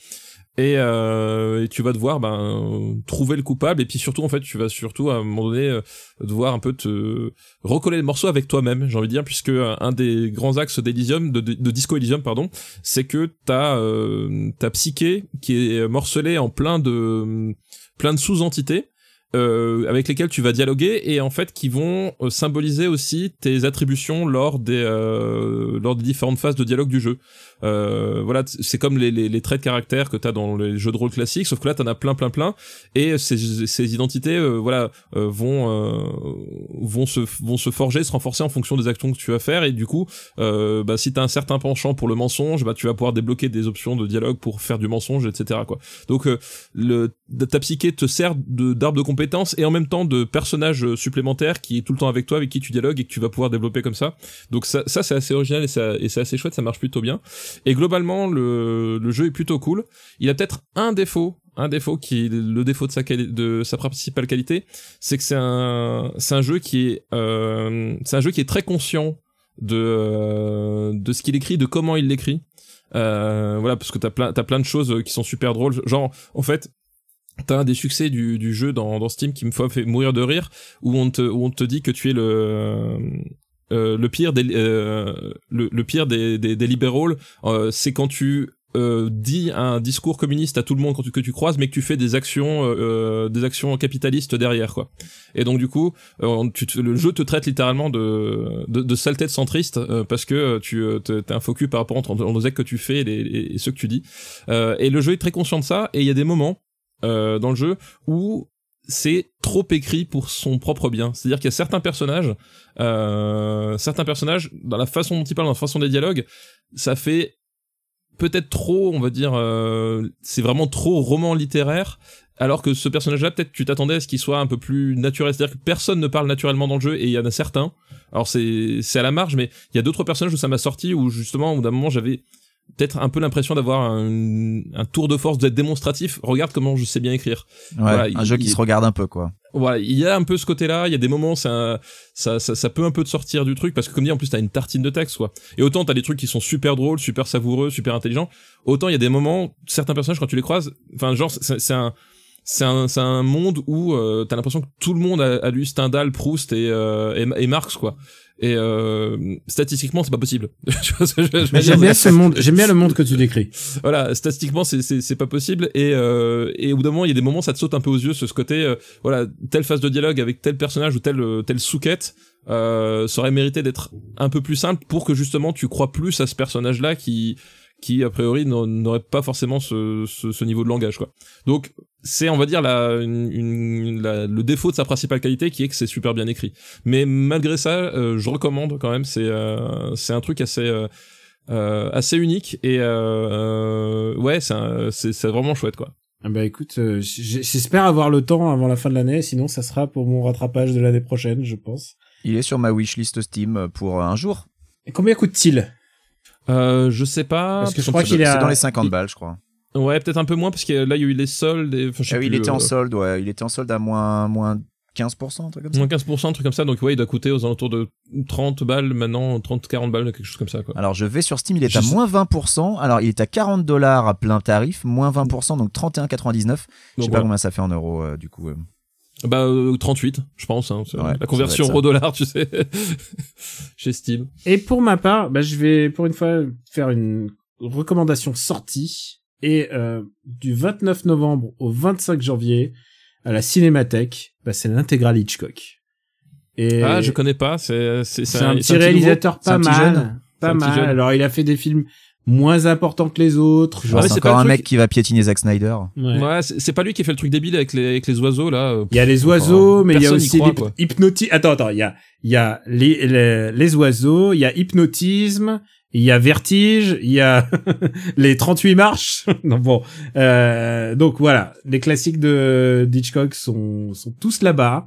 Et, euh, et tu vas devoir ben trouver le coupable et puis surtout en fait tu vas surtout à un moment donné euh, devoir un peu te recoller le morceau avec toi-même j'ai envie de dire puisque euh, un des grands axes d'Elysium de, Disco Elysium pardon c'est que t'as euh, ta psyché qui est morcelée en plein de plein de sous-entités avec lesquels tu vas dialoguer et en fait qui vont symboliser aussi tes attributions lors des lors des différentes phases de dialogue du jeu. Euh, voilà, c'est comme les, les, les traits de caractère que t'as dans les jeux de rôle classiques, sauf que là t'en as plein plein plein et ces, ces identités euh, voilà euh, vont euh, vont se vont se forger, se renforcer en fonction des actions que tu vas faire et du coup euh, bah si t'as un certain penchant pour le mensonge, bah tu vas pouvoir débloquer des options de dialogue pour faire du mensonge, etc. quoi. Donc euh, le ta psyché te sert de d'arbre de compétences et en même temps de personnage supplémentaire qui est tout le temps avec toi, avec qui tu dialogues et que tu vas pouvoir développer comme ça. Donc ça, ça c'est assez original et, ça, et c'est assez chouette, ça marche plutôt bien. Et globalement, le, le jeu est plutôt cool. Il a peut-être un défaut, un défaut qui est le défaut de sa, de sa principale qualité, c'est que c'est un, c'est un jeu qui est, euh, c'est un jeu qui est très conscient de, euh, de ce qu'il écrit, de comment il l'écrit. Euh, voilà, parce que t'as plein, t'as plein de choses qui sont super drôles. Genre, en fait, T'as un des succès du, du jeu dans, dans Steam qui me fait mourir de rire, où on te, où on te dit que tu es le, euh, le pire des, euh, le, le pire des, des, des libéraux, euh, c'est quand tu euh, dis un discours communiste à tout le monde que tu croises, mais que tu fais des actions, euh, des actions capitalistes derrière, quoi. Et donc du coup, euh, tu te- le jeu te traite littéralement de, de, de saleté de centriste euh, parce que euh, tu euh, te- t'es un focus par rapport entre actes que tu fais et, les, et, ceux que tu dis. Euh, et le jeu est très conscient de ça. Et il y a des moments euh, dans le jeu où c'est trop écrit pour son propre bien. C'est-à-dire qu'il y a certains personnages, euh, certains personnages, dans la façon dont ils parlent, dans la façon des dialogues, ça fait peut-être trop, on va dire, euh, c'est vraiment trop roman littéraire. Alors que ce personnage-là, peut-être tu t'attendais à ce qu'il soit un peu plus naturel. C'est-à-dire que personne ne parle naturellement dans le jeu et il y en a certains. Alors c'est c'est à la marge, mais il y a d'autres personnages où ça m'a sorti où justement, au bout d'un moment, j'avais peut-être un peu l'impression d'avoir un, un tour de force d'être démonstratif. Regarde comment je sais bien écrire. Ouais, Voilà, un il- jeu qui il- se regarde un peu, quoi. Voilà, il y a un peu ce côté-là. Il y a des moments, ça, ça, ça, ça peut un peu te sortir du truc parce que comme dit, en plus t'as une tartine de texte, quoi. Et autant t'as des trucs qui sont super drôles, super savoureux, super intelligents. Autant il y a des moments, certains personnages quand tu les croises, enfin genre c'est un c'est un, c'est un monde où euh, t'as l'impression que tout le monde a, a lu Stendhal, Proust et, euh, et, et Marx quoi. Et euh, statistiquement c'est pas possible. J'aime bien ce monde, j'aime bien le monde que tu décris. voilà, statistiquement c'est c'est c'est pas possible et euh, et au bout d'un moment il y a des moments ça te saute un peu aux yeux ce, ce côté euh, voilà telle phase de dialogue avec tel personnage ou telle euh, telle sous-quête euh, ça aurait mérité d'être un peu plus simple pour que justement tu crois plus à ce personnage là qui qui a priori n'au- n'aurait pas forcément ce, ce ce niveau de langage quoi. Donc c'est on va dire la, une, une- la- le défaut de sa principale qualité qui est que c'est super bien écrit. Mais malgré ça, euh, je recommande quand même. C'est euh, c'est un truc assez euh, euh, assez unique et euh, euh, ouais c'est un- c'est c'est vraiment chouette quoi. Ah bah écoute, j'espère avoir le temps avant la fin de l'année, sinon ça sera pour mon rattrapage de l'année prochaine, je pense. Il est sur ma wishlist Steam pour un jour. Et combien coûte-t-il? Euh, je sais pas Parce que je crois qu'il est dans les 50 il- balles, je crois. Ouais peut-être un peu moins parce que là il y a eu les soldes et enfin, je sais Ah oui, il était en euh, solde, ouais. Il était en solde à moins, moins 15%, un truc comme ça. moins 15% un truc comme ça donc ouais il doit coûter aux alentours de 30 balles maintenant 30 40 balles quelque chose comme ça quoi. Alors je vais sur Steam, il est Je à sais- moins 20%. Alors il est à 40 dollars à plein tarif, moins 20%, donc 31,99. Je sais pas combien ça fait en euros euh, du coup. euh. Bah euh, 38 je pense hein, Ouais, la conversion euro dollar tu sais chez Steam. Et pour ma part, bah, je vais pour une fois faire une recommandation sortie. Et euh, du 29 novembre au 25 janvier, à la Cinémathèque, bah, c'est l'intégrale Hitchcock. Et Ah je connais pas c'est c'est c'est un petit réalisateur pas un mal. jeune Pas un mal. jeune. Alors, il a fait des films moins importants que les autres. Genre, mais c'est encore un mec qui va piétiner Zack Snyder. ouais. Ouais, c'est pas lui qui a fait le truc débile avec les avec les oiseaux là. euh, Il y a les oiseaux, mais il y a aussi croit, l'hyp- quoi. hypnoti- Attends, attends, il y a, il y a les, les, les oiseaux, il y a hypnotisme, il y a vertige, il y a les 38 marches. non, bon. Euh, donc voilà, les classiques de d'Hitchcock sont, sont tous là-bas.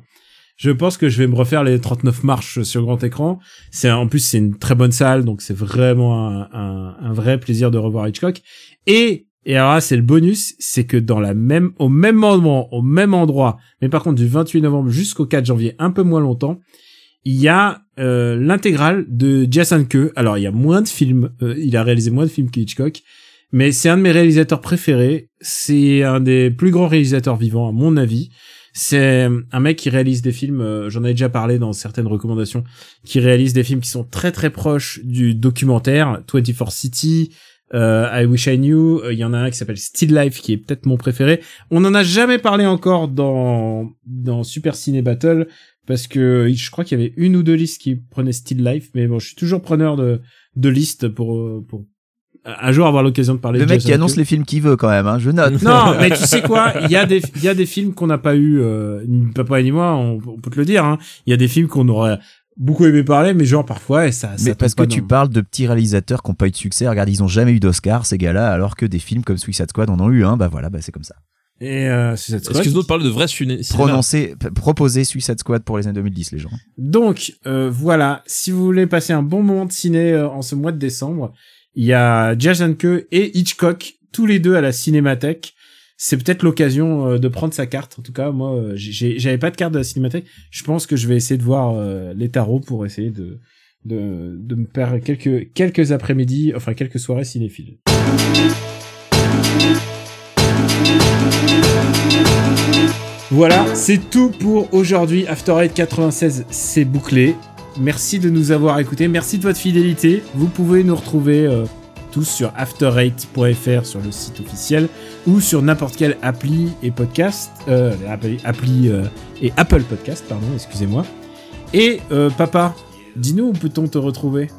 Je pense que je vais me refaire les 39 marches sur grand écran. C'est en plus c'est une très bonne salle, donc c'est vraiment un, un, un vrai plaisir de revoir Hitchcock. Et Et alors là, c'est le bonus, c'est que dans la même, au même moment, au même endroit, mais par contre du 28 novembre jusqu'au 4 janvier, un peu moins longtemps, il y a euh, l'intégrale de Jason Ke. Alors il y a moins de films, euh, il a réalisé moins de films que Hitchcock, mais c'est un de mes réalisateurs préférés. C'est un des plus grands réalisateurs vivants à mon avis. C'est un mec qui réalise des films, euh, j'en avais déjà parlé dans certaines recommandations, qui réalise des films qui sont très très proches du documentaire, 24 City, euh, I Wish I Knew, il y en a un qui s'appelle Still Life qui est peut-être mon préféré. On en a jamais parlé encore dans dans Super Ciné Battle parce que je crois qu'il y avait une ou deux listes qui prenaient Still Life mais bon, je suis toujours preneur de de listes pour euh, pour un jour avoir l'occasion de parler Le de mec Jason qui annonce Q. les films qu'il veut quand même, hein, je note. Non, mais tu sais quoi Il y a des il y a des films qu'on n'a pas eu euh, ni papa ni moi, on, on peut te le dire hein. Il y a des films qu'on aurait beaucoup aimé parler mais genre parfois et ça Mais parce que tu parles de petits réalisateurs qui n'ont pas eu de succès. Regarde, ils ont jamais eu d'Oscar, ces gars-là, alors que des films comme Suicide Squad en ont eu un. Bah voilà, bah c'est comme ça. Et euh, Suicide Squad. Excuse-nous de parler de vrai ciné- cinéma? Prononcer, proposer Suicide Squad pour les années 2010, les gens. Donc euh, voilà, si vous voulez passer un bon moment de ciné euh, en ce mois de décembre, il y a Jason Ke et Hitchcock, tous les deux à la Cinémathèque. C'est peut-être l'occasion euh, de prendre sa carte. En tout cas, moi, euh, j'ai- j'avais pas de carte de la Cinémathèque. Je pense que je vais essayer de voir euh, les tarots pour essayer de de, de me faire quelques quelques après-midi, enfin quelques soirées cinéphiles. Voilà, c'est tout pour aujourd'hui. After Eight 96, c'est bouclé. Merci de nous avoir écoutés. Merci de votre fidélité. Vous pouvez nous retrouver euh, tous sur after8.fr sur le site officiel ou sur n'importe quelle appli et podcast, euh, appli, euh, et Apple Podcast, pardon, excusez-moi. Et euh, papa, dis-nous où peut-on te retrouver?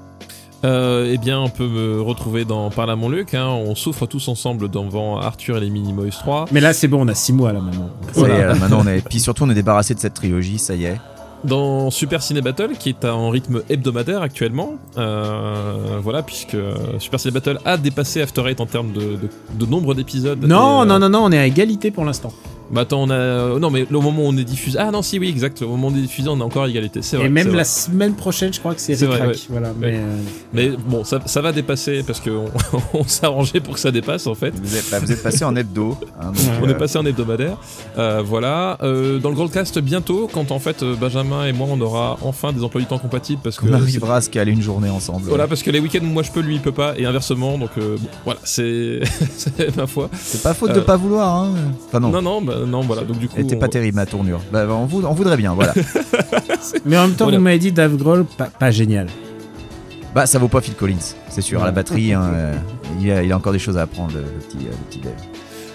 Euh, eh bien, on peut me retrouver dans Parle à mon Luc. Hein. On souffre tous ensemble devant Arthur et les Minimoys 3. Mais là, c'est bon, on a six mois là maintenant. Ça y est, là, maintenant on est, puis surtout on est débarrassé de cette trilogie, ça y est. Dans Super Ciné Battle, qui est en rythme hebdomadaire actuellement. Euh, voilà, puisque Super Ciné Battle a dépassé After Eight en termes de, de- de nombre d'épisodes. Non, Et, euh, non, non, non, on est à égalité pour l'instant. Bah attends, on a. euh, Non, mais au moment où on est diffusé. Ah non, si, oui, exact. Au moment où on est diffusé, on a encore égalité. C'est vrai. Et même la vrai. semaine prochaine, je crois que c'est C'est vrai, Rick ouais. Voilà, mais euh, Mais bon, ça, ça va dépasser parce qu'on on s'est arrangé pour que ça dépasse en fait. Vous êtes, bah, vous êtes passé en hebdo. hein, donc, On euh, est passé en hebdomadaire. Euh, voilà. Euh, dans le Goldcast bientôt, quand en fait euh, Benjamin et moi on aura enfin des emplois du temps compatibles parce que. on arrivera à se caler une journée ensemble. Voilà, parce que les week-ends, moi je peux, lui il peut pas, et inversement, donc euh, bon, voilà, c'est c'est ma foi. C'est pas faute de Euh, pas vouloir, hein. Enfin non. Non, non, bah, non, voilà, donc du coup. Elle était pas on- terrible ma tournure. Bah, on, vou- on voudrait bien, voilà. mais en même temps, Voilà. vous m'avez dit Dave Grohl, pas, pas génial. bah ça vaut pas Phil Collins, c'est sûr. À la batterie, hein, euh, il, a, il a encore des choses à apprendre, le, le petit, euh, le petit Dave.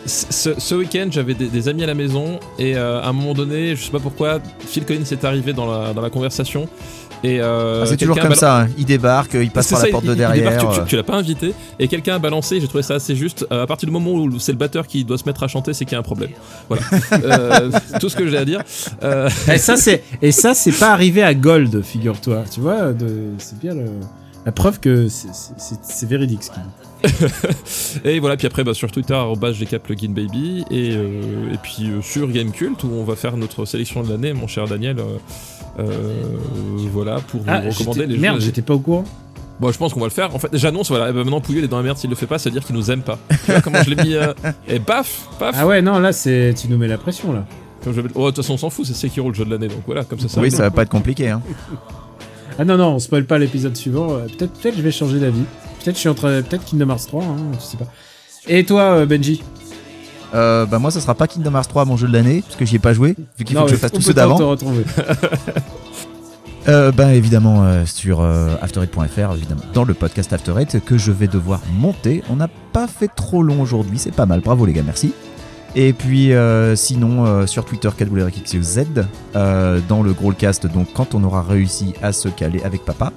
Ce, ce week-end, j'avais des, des amis à la maison et euh, à un moment donné, je sais pas pourquoi, Phil Collins est arrivé dans la, dans la conversation. Et euh, Ah, c'est toujours comme ça, hein. il débarque, il passe par ça, la porte il- de il derrière. débarque, tu, euh. tu- tu l'as pas invité et quelqu'un a balancé, j'ai trouvé ça assez juste. euh, à partir du moment où c'est le batteur qui doit se mettre à chanter, c'est qu'il y a un problème. Voilà. Euh, tout ce que j'ai à dire. Euh, et ça, c'est et ça, c'est pas arrivé à Gold, figure-toi. Tu vois, c'est bien le- la preuve que c'est véridique. Ce qu'il dit. et voilà, puis après bah, sur Twitter, arobase GK Baby et, euh, et puis euh, sur Gamecult où on va faire notre sélection de l'année, mon cher Daniel. euh, euh, voilà, pour vous Ah, recommander les merde, jeux. j'étais pas au courant. Bon, je pense qu'on va le faire. En fait, j'annonce, voilà, eh ben, maintenant Pouilleux il est dans la merde s'il le fait pas, c'est-à-dire qu'il nous aime pas. Tu vois comment je l'ai mis euh, Et paf, paf Ah ouais, non, là, c'est tu nous mets la pression là. Comme je vais- Oh, de toute façon, on s'en fout, c'est Sekiro le jeu de l'année, donc voilà, comme ça, ça Oui, va. ça va pas être compliqué. Hein. Ah non, non, on spoil pas l'épisode suivant. Peut-être, peut-être, je vais changer d'avis. Peut-être, je suis entre, peut-être Kingdom Hearts 3, hein, je sais pas. Et toi, euh, Benji Euh, bah moi, ça sera pas Kingdom Hearts 3 mon jeu de l'année, parce que j'y ai pas joué, vu qu'il faut Non, que je fasse tous peut ceux d'avant. Euh, bah évidemment euh, sur euh, after8.fr, évidemment, dans le podcast After 8 que je vais devoir monter. On n'a pas fait trop long aujourd'hui, c'est pas mal, bravo les gars, merci. Et puis euh, sinon sur Twitter KWRXZ, dans le Growlcast, donc quand on aura réussi à se caler avec papa.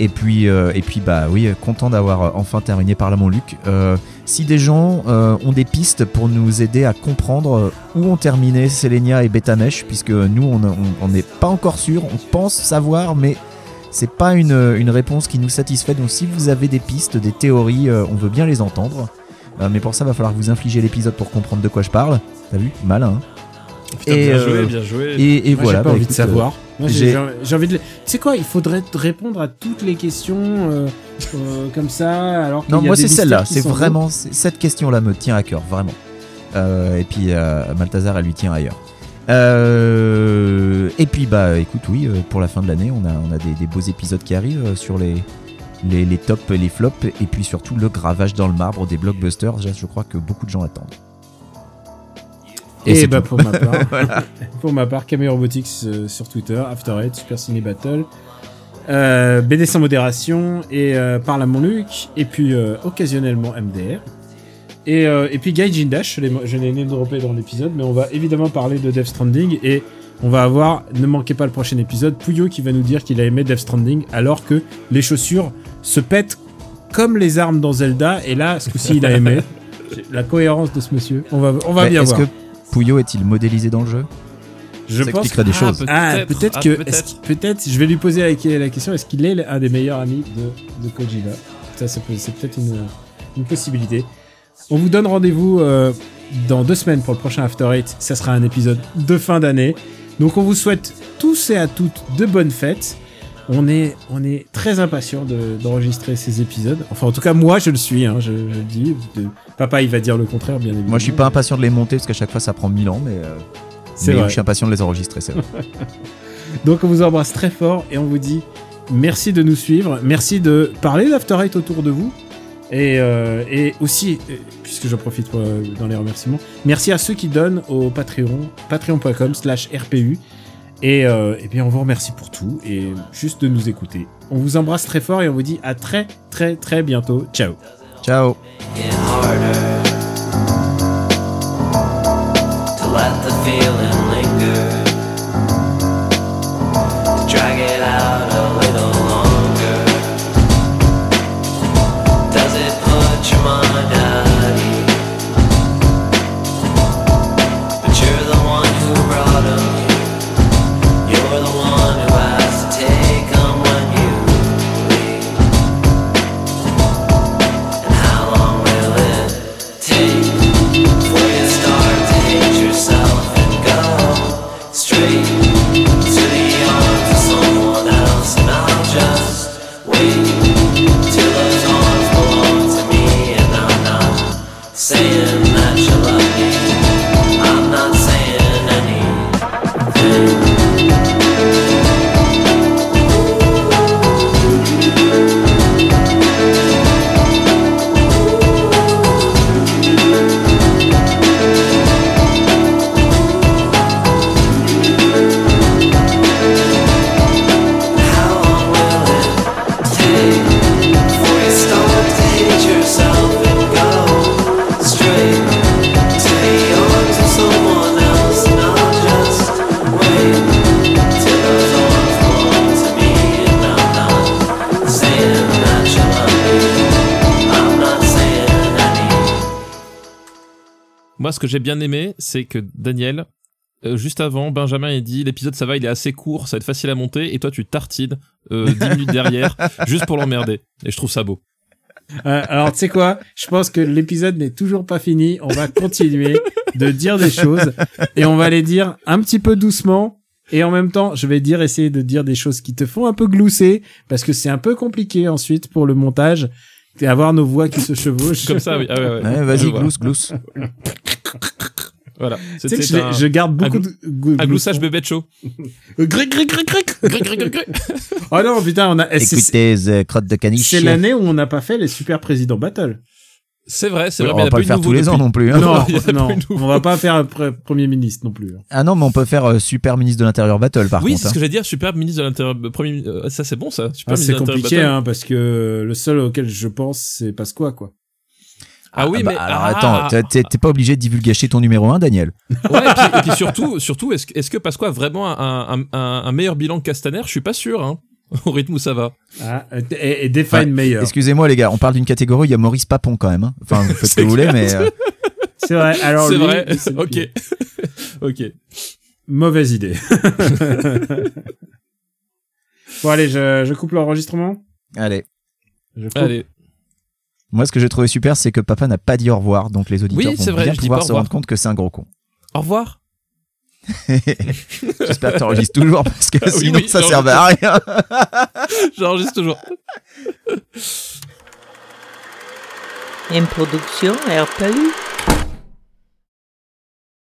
Et puis, euh, et puis bah oui, content d'avoir euh, enfin terminé par là mon Luc. Euh, si des gens euh, ont des pistes pour nous aider à comprendre où ont terminé Selenia et Betamesh, puisque nous on n'est pas encore sûr, on pense savoir, mais c'est pas une, réponse qui nous satisfait. Donc si vous avez des pistes, des théories, on veut bien les entendre. Mais pour ça, va falloir vous infliger l'épisode pour comprendre de quoi je parle. T'as vu? Malin. hein Putain, Et, bien euh, joué, bien joué. et, et Moi, voilà. j'ai pas bah, envie de savoir. euh, Moi, j'ai J'ai- envie de. Tu sais quoi Il faudrait répondre à toutes les questions euh, euh, comme ça. Alors Non, y a moi des c'est celle-là. C'est vraiment c'est- cette question-là me tient à cœur, vraiment. Euh, et puis euh, Malthazar, elle lui tient ailleurs. Euh, et puis bah écoute, oui, pour la fin de l'année, on a on a des, des beaux épisodes qui arrivent sur les les, les tops, et les flops, et puis surtout le gravage dans le marbre des blockbusters. Je crois que beaucoup de gens attendent. Et, bah pour ma part, Voilà. pour ma part, Cameo Robotics euh, sur Twitter, After Eight, Super Ciné Battle, euh, BD sans modération et euh, Parle à mon Luc, et puis euh, occasionnellement MDR. Et, et puis Gaijin Dash, je l'ai name droppé dans l'épisode, mais on va évidemment parler de Death Stranding et on va avoir, ne manquez pas le prochain épisode, Pouillot qui va nous dire qu'il a aimé Death Stranding alors que les chaussures se pètent comme les armes dans Zelda et là, ce coup-ci, il a aimé. La cohérence de ce monsieur, on va, on va bien voir. que Pouillot est-il modélisé dans le jeu? Je Ça pense expliquerait des Ah, choses. peut- Ah, Peut-être, peut-être ah, que, peut-être. je vais lui poser la, la question, est-ce qu'il est un des meilleurs amis de, de Kojima? Ça, ça peut- c'est peut-être une, une possibilité. On vous donne rendez-vous euh, dans deux semaines pour le prochain After Eight. Ça sera un épisode de fin d'année. Donc, on vous souhaite tous et à toutes de bonnes fêtes. On est, on est très impatient de- d'enregistrer ces épisodes. Enfin, en tout cas, moi, je le suis. hein, je, je le dis. De- Papa, il va dire le contraire, bien évidemment. Moi, je suis pas impatient de les monter parce qu'à chaque fois ça prend 1000 ans, mais, euh, C'est mais vrai. je suis impatient de les enregistrer, c'est vrai. Donc on vous embrasse très fort et on vous dit merci de nous suivre, merci de parler d'After Eight autour de vous. Et, euh, et aussi, euh, puisque j'en profite dans les remerciements, merci à ceux qui donnent au Patreon, patreon.com slash RPU. Et, euh, et bien on vous remercie pour tout et juste de nous écouter. On vous embrasse très fort et on vous dit à très très très bientôt. Ciao Ciao Moi, ce que j'ai bien aimé, c'est que Daniel, euh, juste avant, Benjamin a dit l'épisode ça va, il est assez court, ça va être facile à monter, et toi tu tartines euh, 10 minutes derrière, juste pour l'emmerder. Et je trouve ça beau. Euh, alors, tu sais quoi? Je pense que l'épisode n'est toujours pas fini. On va continuer de dire des choses et on va les dire un petit peu doucement. Et en même temps, je vais dire, essayer de dire des choses qui te font un peu glousser parce que c'est un peu compliqué ensuite pour le montage et avoir nos voix qui se chevauchent. Comme ça, oui. Ah ouais, ouais. Ouais, Je Vas-y, glousse, glousse. Voilà. Tu sais que je, un, je garde beaucoup un de gou- un gloussage gloussement. bébé de show. Euh, Gric, gric, gric, gric. Gré, gré, gré, gré. Oh non, putain, on a. c'est- Écoutez, The Crotte de Caniche. C'est l'année où on n'a pas fait les super présidents battle. C'est vrai, c'est Ouais, vrai. on va pas le faire tous les ans non plus. hein. non, non, nouveau. on va pas faire premier ministre non plus. hein. Ah non, mais on peut faire euh, Super Ministre de l'Intérieur Battle par Oui, contre. c'est ce hein. que j'allais dire. Super ministre de l'Intérieur. euh, Premier, euh, ça c'est bon ça. Super Ah, c'est compliqué, hein, parce que le seul auquel je pense, c'est Pasqua, quoi. Ah oui, bah, mais alors ah, attends, t'es- pas obligé de divulgacher ton numéro 1, Daniel. Ouais, et puis, et puis surtout, surtout, est-ce que, est-ce que Pasqua a vraiment un, un, un, un meilleur bilan que Castaner? Je suis pas sûr, hein. Au rythme où ça va. Ah, et, et Define Ouais, meilleur. Excusez-moi les gars, on parle d'une catégorie, il y a Maurice Papon quand même. hein. Enfin, vous faites ce que vous voulez, mais euh, C'est vrai. Alors c'est vrai. ok. ok. Mauvaise idée. bon allez, je, je coupe l'enregistrement. allez. Je coupe. Allez. Moi, ce que j'ai trouvé super, c'est que papa n'a pas dit au revoir, donc les auditeurs vont bien pouvoir se rendre compte que c'est un gros con. Au revoir. J'espère que tu enregistres toujours parce que sinon ça servait à rien. J'enregistre toujours. Une production RPU.